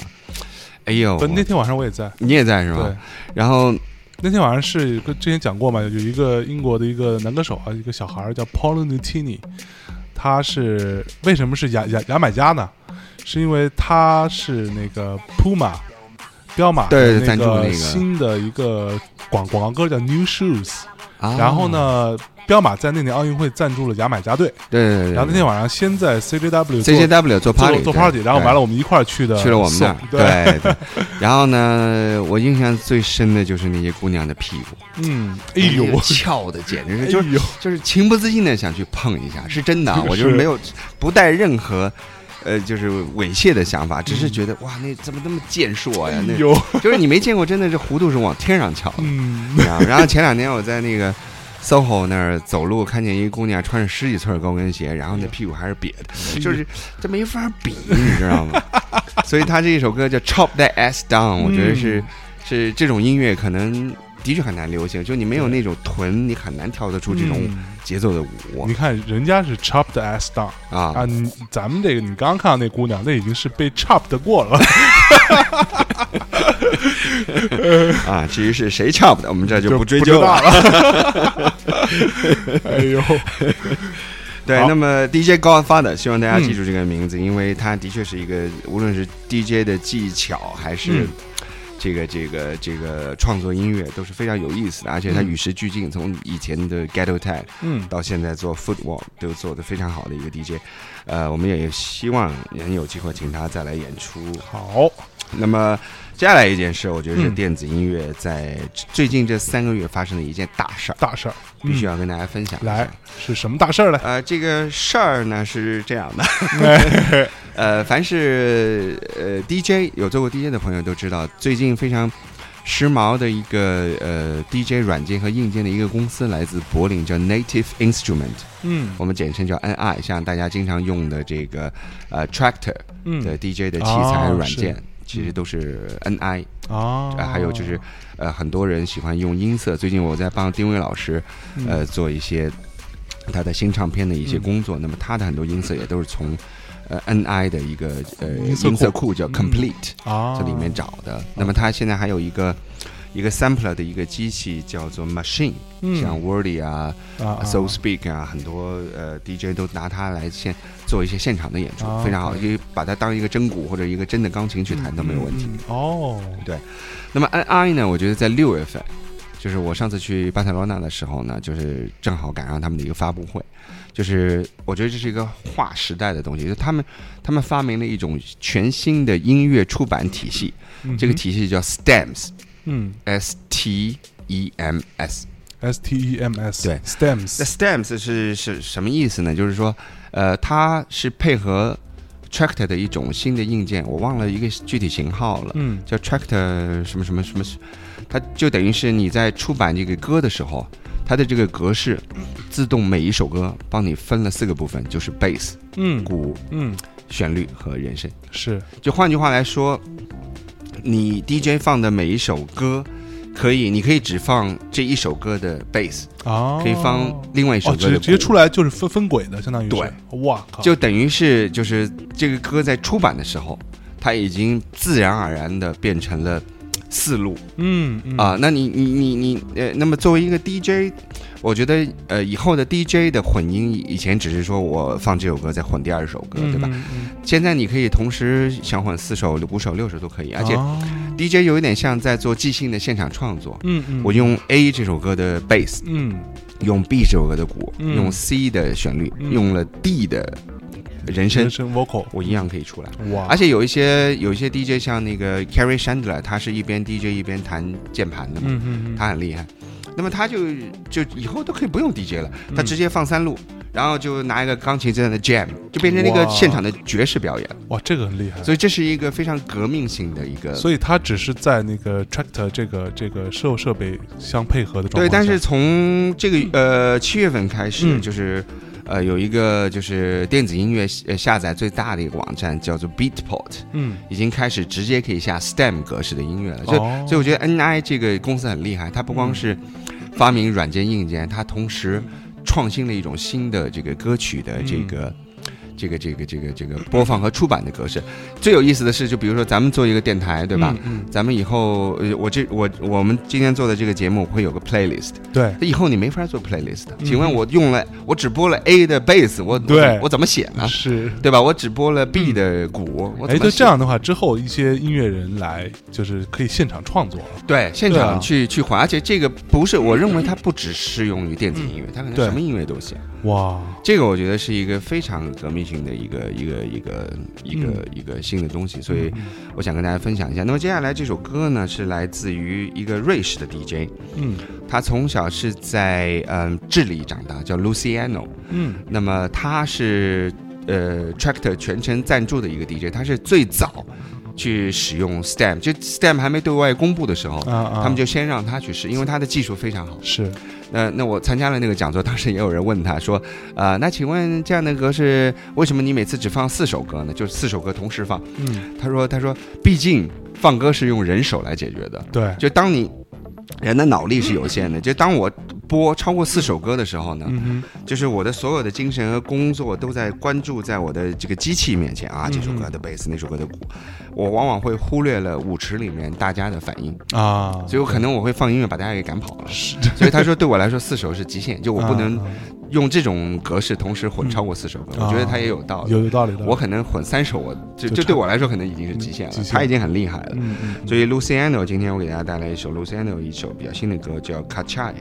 [SPEAKER 1] 哎呦，
[SPEAKER 2] 那天晚上我也在。
[SPEAKER 1] 你也在是
[SPEAKER 2] 对
[SPEAKER 1] 吧？，然后
[SPEAKER 2] 那天晚上是跟之前讲过嘛，有一个英国的一个男歌手啊，一个小孩叫 Paul Nutini，他是为什么是牙牙牙买加呢？是因为他是那个 Puma 彪马
[SPEAKER 1] 对
[SPEAKER 2] 的
[SPEAKER 1] 赞助那个。
[SPEAKER 2] 新的一个广广告歌叫 New Shoes，、
[SPEAKER 1] 啊。
[SPEAKER 2] 然后？呢，彪马在那年奥运会赞助了牙买加队，
[SPEAKER 1] 对对对，
[SPEAKER 2] 然后那天晚上先在 CJW 做
[SPEAKER 1] CJW 做
[SPEAKER 2] 做
[SPEAKER 1] party
[SPEAKER 2] 做
[SPEAKER 1] 对。
[SPEAKER 2] party，然后完了我们一块儿去的
[SPEAKER 1] 去了我们那儿
[SPEAKER 2] 宋，
[SPEAKER 1] 对对。然后呢，我印象最深的就是那些姑娘的屁股，
[SPEAKER 2] 嗯，哎呦。
[SPEAKER 1] 那个，翘的简直是
[SPEAKER 2] 哎
[SPEAKER 1] 就是
[SPEAKER 2] 呦，
[SPEAKER 1] 就是情不自禁的想去碰一下，是真的啊，我就是
[SPEAKER 2] 是
[SPEAKER 1] 没有不带任何。呃，就是猥亵的想法，只是觉得哇，那怎么那么健硕呀？那
[SPEAKER 2] 有，
[SPEAKER 1] 就是你没见过，真的是弧度是往天上翘的。
[SPEAKER 2] 嗯，
[SPEAKER 1] 然后，然后前两天我在那个 SOHO 那儿走路，看见一个姑娘穿着十几寸高跟鞋，然后那屁股还是瘪的，就是这没法比，你知道吗？所以他这一首歌叫 Chop That Ass Down，我觉得是、是这种音乐可能的确很难流行，就你没有那种臀，你很难跳得出这种
[SPEAKER 2] 嗯。
[SPEAKER 1] 节奏的舞。
[SPEAKER 2] 你看人家是 chopped ass down
[SPEAKER 1] 啊。
[SPEAKER 2] 啊，你咱们这个你刚刚看到那姑娘，那已经是被 chopped 过了。
[SPEAKER 1] 啊！至于是谁 chopped，，我们这就
[SPEAKER 2] 就
[SPEAKER 1] 不追究了。
[SPEAKER 2] 哎呦，
[SPEAKER 1] 对，那么 DJ Godfather，希望大家
[SPEAKER 2] 嗯
[SPEAKER 1] 记住这个名字，因为他的确是一个无论是 DJ 的技巧还是
[SPEAKER 2] 嗯
[SPEAKER 1] 这个这个这个创作音乐都是非常有意思的，而且他
[SPEAKER 2] 嗯
[SPEAKER 1] 与时俱进，从以前的 Ghetto Tag
[SPEAKER 2] 嗯，
[SPEAKER 1] 到现在做 Football 都做得非常好的一个 DJ。呃，我们也希望能有机会请他再来演出。
[SPEAKER 2] 好，
[SPEAKER 1] 那么接下来一件事，我觉得是
[SPEAKER 2] 嗯。
[SPEAKER 1] 电子音乐在最近这三个月发生的一件大事儿，
[SPEAKER 2] 大事儿，嗯
[SPEAKER 1] 必须要跟大家分享。
[SPEAKER 2] 来是什么大事儿呢？
[SPEAKER 1] 呃，这个事儿呢是这样的，
[SPEAKER 2] 哎
[SPEAKER 1] 呃，凡是呃 DJ 有做过 DJ 的朋友都知道，最近非常时髦的一个呃 DJ 软件和硬件的一个公司来自柏林，叫 Native Instrument，
[SPEAKER 2] 嗯。
[SPEAKER 1] 我们简称叫 NI，像大家经常用的这个呃 Tractor 的
[SPEAKER 2] 嗯
[SPEAKER 1] DJ 的器材
[SPEAKER 2] 哦
[SPEAKER 1] 软件，
[SPEAKER 2] 是
[SPEAKER 1] 其实都是 NI。
[SPEAKER 2] 啊
[SPEAKER 1] 呃，还有就是，呃，很多人喜欢用音色。最近我在帮丁伟老师，
[SPEAKER 2] 嗯
[SPEAKER 1] 呃，做一些他的新唱片的一些工作。那么他的很多音色也都是从呃 NI 的一个呃
[SPEAKER 2] 音色库
[SPEAKER 1] 叫
[SPEAKER 2] 嗯
[SPEAKER 1] Complete
[SPEAKER 2] 啊
[SPEAKER 1] 这里面找的。那么他现在还有一个一个 sampler 的一个机器叫做 Machine，
[SPEAKER 2] 嗯。
[SPEAKER 1] 像 Wordy 啊、
[SPEAKER 2] 啊
[SPEAKER 1] So Speak 啊，很多呃 DJ 都拿它来现做一些现场的演出，
[SPEAKER 2] 啊
[SPEAKER 1] 非常好因为把它当一个真鼓或者一个真的钢琴去弹都没有问题。
[SPEAKER 2] 哦，
[SPEAKER 1] 那么 NI 呢，我觉得在六月份就是我上次去巴塞罗那的时候呢，就是正好赶上他们的一个发布会，就是我觉得这是一个划时代的东西，就他们他们发明了一种全新的音乐出版体系，这个体系叫 STEMS，S
[SPEAKER 2] 嗯，S
[SPEAKER 1] T E M S。
[SPEAKER 2] S T E M S
[SPEAKER 1] 对。
[SPEAKER 2] Stems
[SPEAKER 1] 那 STEMS 是是什么意思呢？就是说，呃，它是配合 Tractor 的一种新的硬件，我忘了一个具体型号了，
[SPEAKER 2] 嗯。
[SPEAKER 1] 叫 Tractor 什么什么什么，它就等于是你在出版这个歌的时候，它的这个格式自动每一首歌帮你分了四个部分，就是 bass、
[SPEAKER 2] 嗯。
[SPEAKER 1] 鼓、
[SPEAKER 2] 嗯。
[SPEAKER 1] 旋律和人声。
[SPEAKER 2] 是。
[SPEAKER 1] 就换句话来说，你 DJ 放的每一首歌。可以，你可以只放这一首歌的 bass，
[SPEAKER 2] 啊，
[SPEAKER 1] 可以放另外一首
[SPEAKER 2] 哦，
[SPEAKER 1] 歌的鼓。
[SPEAKER 2] 直接直接出来就是分分轨的，相当于
[SPEAKER 1] 对，
[SPEAKER 2] 哇靠，
[SPEAKER 1] 就等于是就是这个歌在出版的时候，它已经自然而然的变成了四路
[SPEAKER 2] 嗯嗯
[SPEAKER 1] 啊。那你你你你呃，那么作为一个 DJ，我觉得呃以后的 DJ 的混音，以前只是说我放这首歌再混第二首歌，对吧？现在你可以同时想混四首、五首、六首都可以，而且
[SPEAKER 2] 啊
[SPEAKER 1] DJ 有一点像在做即兴的现场创作。
[SPEAKER 2] 嗯嗯，
[SPEAKER 1] 我用 A 这首歌的 bass，
[SPEAKER 2] 嗯
[SPEAKER 1] 用 B 这首歌的鼓，
[SPEAKER 2] 嗯
[SPEAKER 1] 用 C 的旋律，
[SPEAKER 2] 嗯
[SPEAKER 1] 用了 D 的人声
[SPEAKER 2] 人，声 vocal
[SPEAKER 1] 我一样可以出来。
[SPEAKER 2] 哇，
[SPEAKER 1] 而且有一些有一些 DJ 像那个 Carrie Chandler，他是一边 DJ 一边弹键盘的嘛，
[SPEAKER 2] 嗯嗯嗯
[SPEAKER 1] 他很厉害。那么他就就以后都可以不用 DJ 了，
[SPEAKER 2] 嗯
[SPEAKER 1] 他直接放三路，然后就拿一个钢琴在那 jam，就变成那个现场的爵士表演。
[SPEAKER 2] 哇这个很厉害，
[SPEAKER 1] 所以这是一个非常革命性的一个。
[SPEAKER 2] 所以它只是在那个 tractor 这个这个设有设备相配合的状况
[SPEAKER 1] 对，但是从这个呃七月份开始，
[SPEAKER 2] 嗯
[SPEAKER 1] 就是呃有一个就是电子音乐呃下载最大的一个网站叫做 Beatport，
[SPEAKER 2] 嗯
[SPEAKER 1] 已经开始直接可以下 STEM 格式的音乐了。所以、
[SPEAKER 2] 哦
[SPEAKER 1] 所以我觉得 NI 这个公司很厉害，它不光是发明软件硬件，它同时创新了一种新的这个歌曲的这个。这个这个这个这个播放和出版的格式，最有意思的是，就比如说咱们做一个电台，对吧？
[SPEAKER 2] 嗯
[SPEAKER 1] 咱们以后，呃，我这我我们今天做的这个节目会有个 playlist，
[SPEAKER 2] 对
[SPEAKER 1] 以后你没法做 playlist。请问我用了，我只播了 A 的 bass，我我
[SPEAKER 2] 对
[SPEAKER 1] 我怎么写呢？
[SPEAKER 2] 是。
[SPEAKER 1] 对吧？我只播了 B 的鼓，我
[SPEAKER 2] 哎，
[SPEAKER 1] 怎么写
[SPEAKER 2] 就这样的话，之后一些音乐人来，就是可以现场创作了。
[SPEAKER 1] 对现场去去滑，而且这个不是，我认为它不只适用于电子音乐，它可能什么音乐都行。
[SPEAKER 2] 哇，
[SPEAKER 1] 这个我觉得是一个非常革命性的一个一个一个一个一个新的东西，所以我想跟大家分享一下。那么接下来这首歌呢，是来自于一个瑞士的 DJ，
[SPEAKER 2] 嗯。
[SPEAKER 1] 他从小是在嗯智利长大，叫 Luciano。
[SPEAKER 2] 嗯。
[SPEAKER 1] 那么他是呃 Tractor 全程赞助的一个 DJ，他是最早去使用 STEM，就 STEM 还没对外公布的时候，
[SPEAKER 2] 啊啊，
[SPEAKER 1] 他们就先让他去试，因为他的技术非常好。
[SPEAKER 2] 是
[SPEAKER 1] 那那我参加了那个讲座，当时也有人问他说，啊、那请问这样的格式，为什么你每次只放四首歌呢？就是四首歌同时放。
[SPEAKER 2] 嗯
[SPEAKER 1] 他说，他说，毕竟放歌是用人手来解决的，
[SPEAKER 2] 对，
[SPEAKER 1] 就当你人的脑力是有限的，就当我播超过四首歌的时候呢，
[SPEAKER 2] 嗯
[SPEAKER 1] 就是我的所有的精神和工作都在关注在我的这个机器面前啊，这首歌的贝斯，那首歌的鼓，我往往会忽略了舞池里面大家的反应，
[SPEAKER 2] 啊，
[SPEAKER 1] 所以我可能我会放音乐把大家给赶跑了。所以他说对我来说四首是极限，就我不能
[SPEAKER 2] 啊
[SPEAKER 1] 用这种格式同时混超过四首歌，
[SPEAKER 2] 啊
[SPEAKER 1] 我觉得他也有道理。
[SPEAKER 2] 有有道理的，
[SPEAKER 1] 我可能混三首，我就
[SPEAKER 2] 就
[SPEAKER 1] 就对我来说可能已经是极限了他已经很厉害了。所以 Luciano 今天我给大家带来一首 Luciano 一首比较新的歌，叫《Kachai》。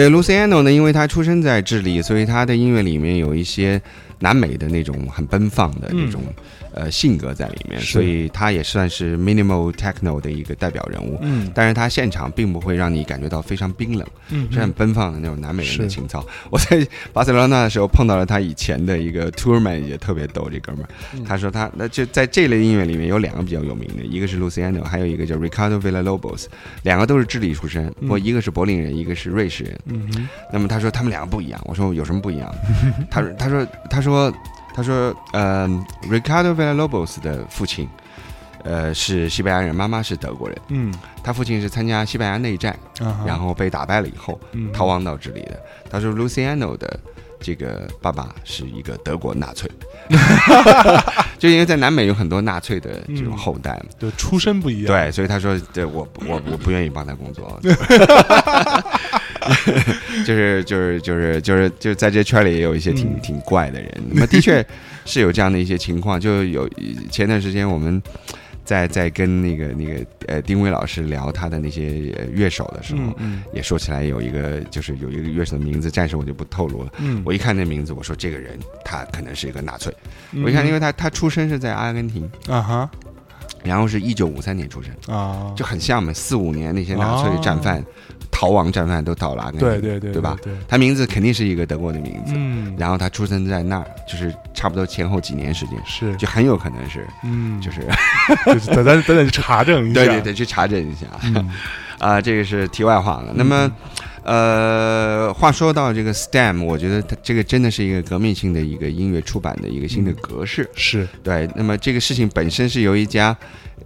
[SPEAKER 1] 对，Luciano 呢，因为他出生在智利，所以他的音乐里面有一些南美的那种很奔放的那种、呃性格在里面，所以他也算是 minimal techno 的一个代表人物。
[SPEAKER 2] 嗯
[SPEAKER 1] 但是他现场并不会让你感觉到非常冰冷，
[SPEAKER 2] 嗯
[SPEAKER 1] 是很奔放的那种南美人的情操。我在巴塞罗那的时候碰到了他以前的一个 tourman，也特别逗，这哥们儿，
[SPEAKER 2] 嗯
[SPEAKER 1] 他说他那就在这类音乐里面有两个比较有名的，一个是 Luciano，还有一个叫 Ricardo Villalobos，两个都是智利出身，不过一个是柏林人，一个是瑞士人。
[SPEAKER 2] 嗯哼
[SPEAKER 1] 那么他说他们两个不一样，我说有什么不一样？他说他说他说他说呃，Ricardo Villalobos 的父亲，呃是西班牙人，妈妈是德国人。
[SPEAKER 2] 嗯
[SPEAKER 1] 他父亲是参加西班牙内战，
[SPEAKER 2] 啊，
[SPEAKER 1] 然后被打败了以后
[SPEAKER 2] 嗯
[SPEAKER 1] 逃亡到这里的。他说 Luciano 的这个爸爸是一个德国纳粹，就因为在南美有很多纳粹的这种后代嘛。
[SPEAKER 2] 对出身不一样，
[SPEAKER 1] 对，所以他说，对我我我不愿意帮他工作，就是就是就是就是就是在这圈里也有一些挺、
[SPEAKER 2] 嗯
[SPEAKER 1] 挺怪的人。那么的确是有这样的一些情况，就有前段时间我们在在跟那个那个呃丁威老师聊他的那些呃乐手的时候，也说起来有一个就是有一个乐手的名字，暂时我就不透露了。
[SPEAKER 2] 嗯，
[SPEAKER 1] 我一看那名字，我说这个人他可能是一个纳粹。
[SPEAKER 2] 嗯
[SPEAKER 1] 我一看，因为他他出生是在阿根廷，
[SPEAKER 2] 啊哈
[SPEAKER 1] 然后是一九五三年出生。
[SPEAKER 2] 啊，
[SPEAKER 1] 就很像嘛，四五年那些纳粹战犯、逃亡战犯都到了阿根廷，
[SPEAKER 2] 对对对
[SPEAKER 1] 对他名字肯定是一个德国的名字，
[SPEAKER 2] 嗯，
[SPEAKER 1] 然后他出生在那儿，就是差不多前后几年时间，
[SPEAKER 2] 是。
[SPEAKER 1] 就很有可能是，
[SPEAKER 2] 嗯，
[SPEAKER 1] 就是
[SPEAKER 2] 就是等咱等等去查证一下，
[SPEAKER 1] 对对对，去查证一下，
[SPEAKER 2] 嗯。
[SPEAKER 1] 啊、这个是题外话了。那么，呃，话说到这个 STEM，我觉得它这个真的是一个革命性的一个音乐出版的一个新的格式，
[SPEAKER 2] 是。
[SPEAKER 1] 对，那么这个事情本身是由一家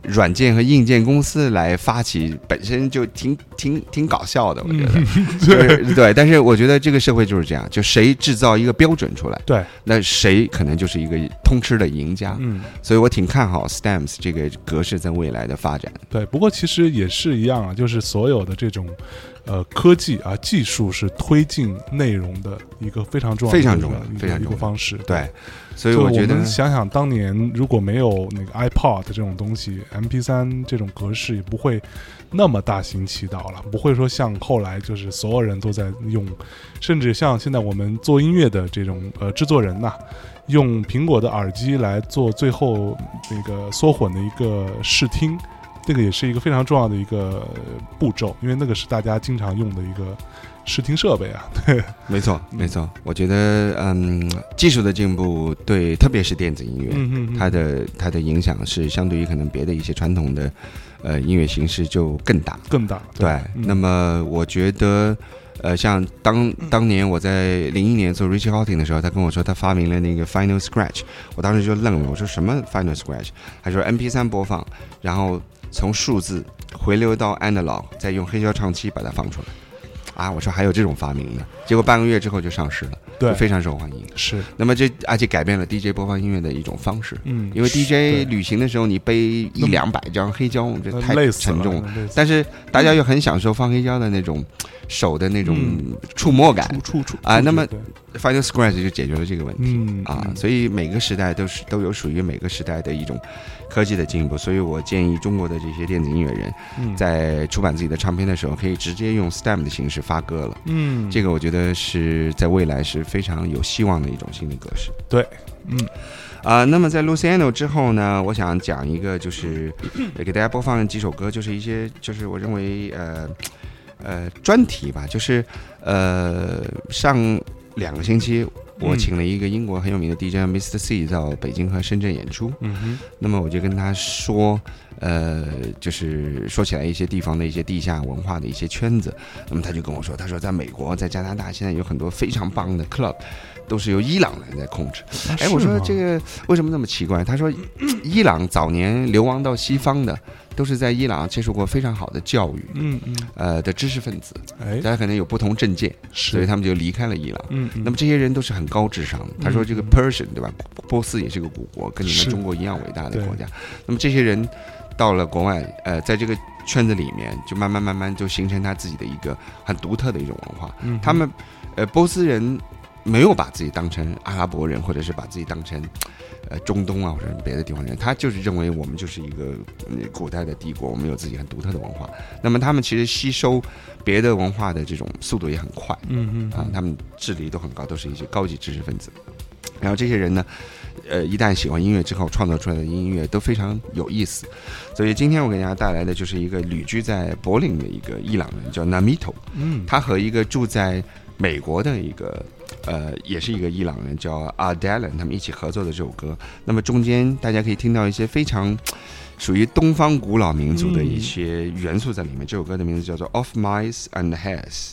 [SPEAKER 1] 软件和硬件公司来发起，本身就挺挺挺搞笑的，我觉得。就是对，但是我觉得这个社会就是这样，就谁制造一个标准出来，
[SPEAKER 2] 对，
[SPEAKER 1] 那谁可能就是一个通吃的赢家。
[SPEAKER 2] 嗯。
[SPEAKER 1] 所以我挺看好 Stamps 这个格式在未来的发展。
[SPEAKER 2] 对，不过其实也是一样啊，就是所有的这种呃科技啊技术是推进内容的一个非常重要的一个
[SPEAKER 1] 非常重要
[SPEAKER 2] 一个一
[SPEAKER 1] 非常重要
[SPEAKER 2] 个方式。
[SPEAKER 1] 对，所以我觉得
[SPEAKER 2] 们想想当年如果没有那个 iPod 这种东西，MP 3这种格式也不会那么大行其道了，不会说像后来就是所有人都在用，甚至像现在我们做音乐的这种呃制作人呐、用苹果的耳机来做最后那个缩混的一个试听，这个也是一个非常重要的一个步骤，因为那个是大家经常用的一个视听设备啊。对，
[SPEAKER 1] 没错没错，我觉得嗯，技术的进步对，特别是电子音乐，
[SPEAKER 2] 嗯嗯嗯
[SPEAKER 1] 它的它的影响是相对于可能别的一些传统的呃音乐形式就更大。
[SPEAKER 2] 更大。
[SPEAKER 1] 对，
[SPEAKER 2] 嗯
[SPEAKER 1] 那么我觉得，呃，像当当年我在零一年做 Richie Hawtin 的时候，他跟我说他发明了那个 Final Scratch，我当时就愣了，我说什么 Final Scratch？他说 MP 3播放，然后从数字回流到 analog，再用黑胶唱机把它放出来。啊，我说还有这种发明呢，结果半个月之后就上市了，
[SPEAKER 2] 对。
[SPEAKER 1] 非常受欢迎。
[SPEAKER 2] 是，
[SPEAKER 1] 那么这而且改变了 DJ 播放音乐的一种方式，
[SPEAKER 2] 嗯，
[SPEAKER 1] 因为 DJ 旅行的时候你背一两百张黑胶，这
[SPEAKER 2] 对
[SPEAKER 1] 太沉重了。但是大家又很享受放黑胶的那种手的那种
[SPEAKER 2] 嗯。
[SPEAKER 1] 触摸感。
[SPEAKER 2] 触触触
[SPEAKER 1] 啊那么 Final Scratch 就解决了这个问题。
[SPEAKER 2] 嗯
[SPEAKER 1] 啊，
[SPEAKER 2] 嗯。
[SPEAKER 1] 所以每个时代都是都有属于每个时代的一种科技的进步，所以我建议中国的这些电子音乐人
[SPEAKER 2] 嗯
[SPEAKER 1] 在出版自己的唱片的时候，可以直接用 STEM 的形式发歌了。
[SPEAKER 2] 嗯
[SPEAKER 1] 这个我觉得是在未来是非常有希望的一种新的格式。
[SPEAKER 2] 对，嗯
[SPEAKER 1] 啊、那么在 Luciano 之后呢，我想讲一个，就是呃 给大家播放几首歌，就是一些就是我认为呃呃专题吧，就是呃上两个星期我
[SPEAKER 2] 嗯
[SPEAKER 1] 请了一个英国很有名的 DJ Mr. C 到北京和深圳演出，
[SPEAKER 2] 嗯哼
[SPEAKER 1] 那么我就跟他说，呃，就是说起来一些地方的一些地下文化的一些圈子，那么他就跟我说，他说在美国、在加拿大现在有很多非常棒的 club，都是由伊朗人在控制。哎，我说这个为什么那么奇怪？他说，伊朗早年流亡到西方的，都是在伊朗接受过非常好的教育，
[SPEAKER 2] 嗯嗯
[SPEAKER 1] 呃的知识分子，
[SPEAKER 2] 哎
[SPEAKER 1] 大家可能有不同政见，所以他们就离开了伊朗。
[SPEAKER 2] 嗯嗯
[SPEAKER 1] 那么这些人都是很高智商的。他说这个
[SPEAKER 2] 嗯
[SPEAKER 1] Persian 对吧？波斯也是个古国，跟你们中国一样伟大的国家。那么这些人到了国外，呃，在这个圈子里面，就慢慢慢慢就形成他自己的一个很独特的一种文化。
[SPEAKER 2] 嗯
[SPEAKER 1] 他们，呃，波斯人没有把自己当成阿拉伯人，或者是把自己当成呃中东啊或者是别的地方人，他就是认为我们就是一个嗯古代的帝国，我们有自己很独特的文化。那么他们其实吸收别的文化的这种速度也很快，
[SPEAKER 2] 嗯嗯
[SPEAKER 1] 啊，他们智力都很高，都是一些高级知识分子。然后这些人呢，呃，一旦喜欢音乐之后，创作出来的音乐都非常有意思。所以今天我给大家带来的就是一个旅居在柏林的一个伊朗人，叫 Namito。
[SPEAKER 2] 嗯
[SPEAKER 1] 他和一个住在美国的一个呃，也是一个伊朗人叫 Adelan，他们一起合作的这首歌。那么中间大家可以听到一些非常 属于东方古老民族的一些元素在里面。这首歌的名字叫做《Of Mice and Hares》。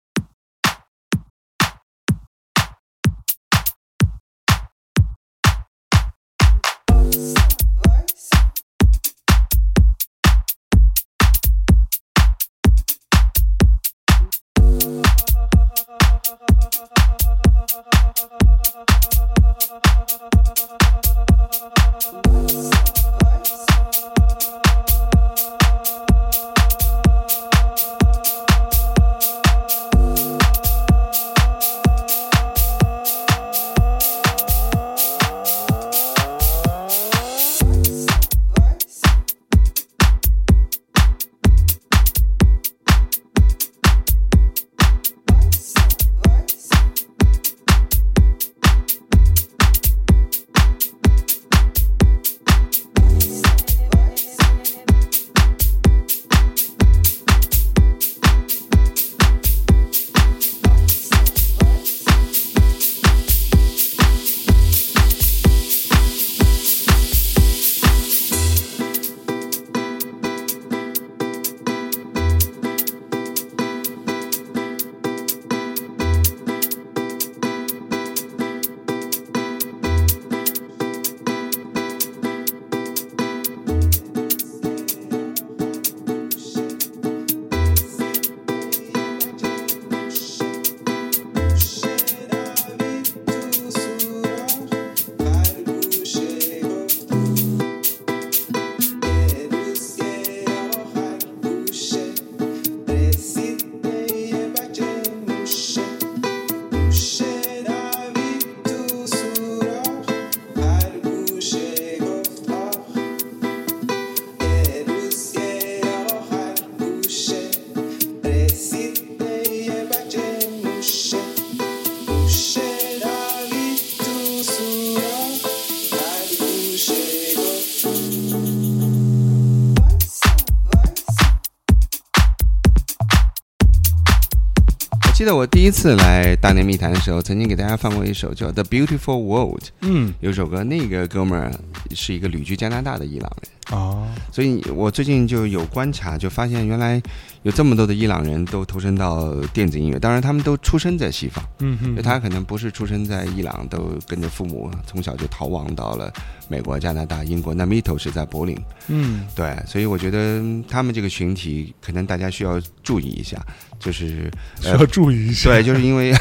[SPEAKER 1] 记得我第一次来大内密谈的时候，曾经给大家放过一首叫《The Beautiful World》，
[SPEAKER 2] 嗯。
[SPEAKER 1] 有首歌，那个哥们儿是一个旅居加拿大的伊朗人，
[SPEAKER 2] 啊，
[SPEAKER 1] 所以我最近就有观察，就发现原来有这么多的伊朗人都投身到电子音乐，当然他们都出生在西方，
[SPEAKER 2] 嗯哼
[SPEAKER 1] 他可能不是出生在伊朗，都跟着父母从小就逃亡到了美国、加拿大、英国。那 Mito 是在柏林，
[SPEAKER 2] 嗯。
[SPEAKER 1] 对，所以我觉得他们这个群体可能大家需要注意一下，就是呃
[SPEAKER 2] 需要注意一下，
[SPEAKER 1] 对，就是因为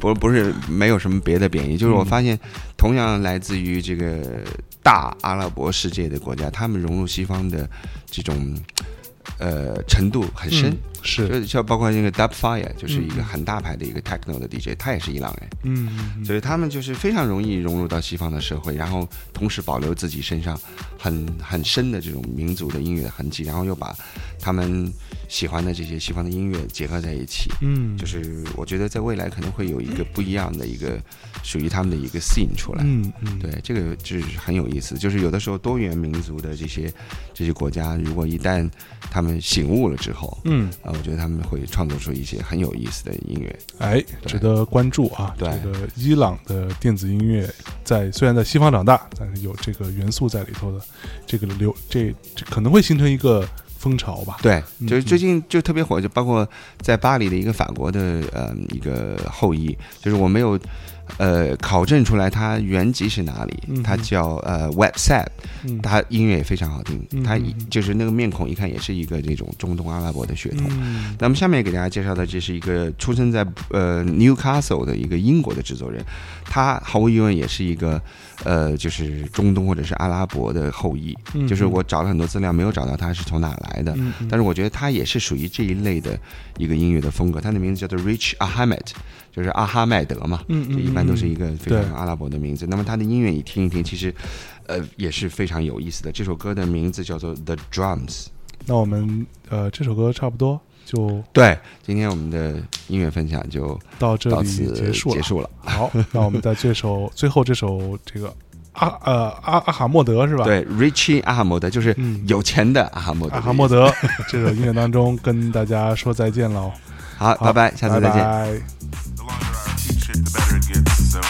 [SPEAKER 1] 不不是没有什么别的贬义，就是我发现同样来自于这个大阿拉伯世界的国家，他们融入西方的这种呃程度很深。
[SPEAKER 2] 是，
[SPEAKER 1] 就像包括那个 Dub Fire，就是一个很大牌的一个 techno 的 DJ，他也是伊朗人，
[SPEAKER 2] 嗯嗯
[SPEAKER 1] 所以他们就是非常容易融入到西方的社会，然后同时保留自己身上很很深的这种民族的音乐的痕迹，然后又把他们喜欢的这些西方的音乐结合在一起。
[SPEAKER 2] 嗯，
[SPEAKER 1] 就是我觉得在未来可能会有一个不一样的一个属于他们的一个 scene 出来。
[SPEAKER 2] 嗯嗯，
[SPEAKER 1] 对，这个就是很有意思。就是有的时候多元民族的这些这些国家，如果一旦他们醒悟了之后，
[SPEAKER 2] 嗯，
[SPEAKER 1] 啊，我觉得他们会创作出一些很有意思的音乐。
[SPEAKER 2] 哎，值得关注啊！
[SPEAKER 1] 对
[SPEAKER 2] 这个伊朗的电子音乐在虽然在西方长大，但是有这个元素在里头的，这个流这这可能会形成一个风潮吧？
[SPEAKER 1] 对，
[SPEAKER 2] 嗯
[SPEAKER 1] 就是最近就特别火，就包括在巴黎的一个法国的呃一个后裔，就是我没有呃考证出来它原籍是哪里，
[SPEAKER 2] 嗯。
[SPEAKER 1] 它叫呃
[SPEAKER 2] Website，
[SPEAKER 1] 它音乐也非常好听，它
[SPEAKER 2] 嗯。嗯嗯
[SPEAKER 1] 就是那个面孔一看也是一个这种中东阿拉伯的血统。
[SPEAKER 2] 嗯。
[SPEAKER 1] 那么下面给大家介绍的，这是一个出生在呃 Newcastle 的一个英国的制作人，他毫无疑问也是一个呃就是中东或者是阿拉伯的后裔。
[SPEAKER 2] 嗯
[SPEAKER 1] 就是我找了很多资料，没有找到他是从哪来的，但是我觉得他也是属于这一类的一个音乐的风格。他的名字叫做 Rich Ahmed，就是阿哈迈德嘛，这一般都是
[SPEAKER 2] 嗯
[SPEAKER 1] 一个非常阿拉伯的名字。那么他的音乐你听一听，其实呃也是非常有意思的。这首歌的名字叫做 The Drums。
[SPEAKER 2] 那我们呃这首歌差不多就
[SPEAKER 1] 对，今天我们的音乐分享就
[SPEAKER 2] 到这里结束。
[SPEAKER 1] 结束了。
[SPEAKER 2] 好，那我们在这首最后这首这个阿呃阿阿哈莫德是吧？，
[SPEAKER 1] 对，Richie 阿哈莫德就是
[SPEAKER 2] 嗯
[SPEAKER 1] 有钱的阿哈莫德。
[SPEAKER 2] 阿哈莫。德这首音乐当中跟大家说再见喽。
[SPEAKER 1] 好，
[SPEAKER 2] 好
[SPEAKER 1] 拜拜，下次再见。
[SPEAKER 2] 拜拜
[SPEAKER 7] The longer I repeat shit, the better it gets. So,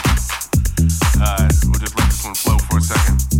[SPEAKER 7] uh, we'll just let this one flow for a second.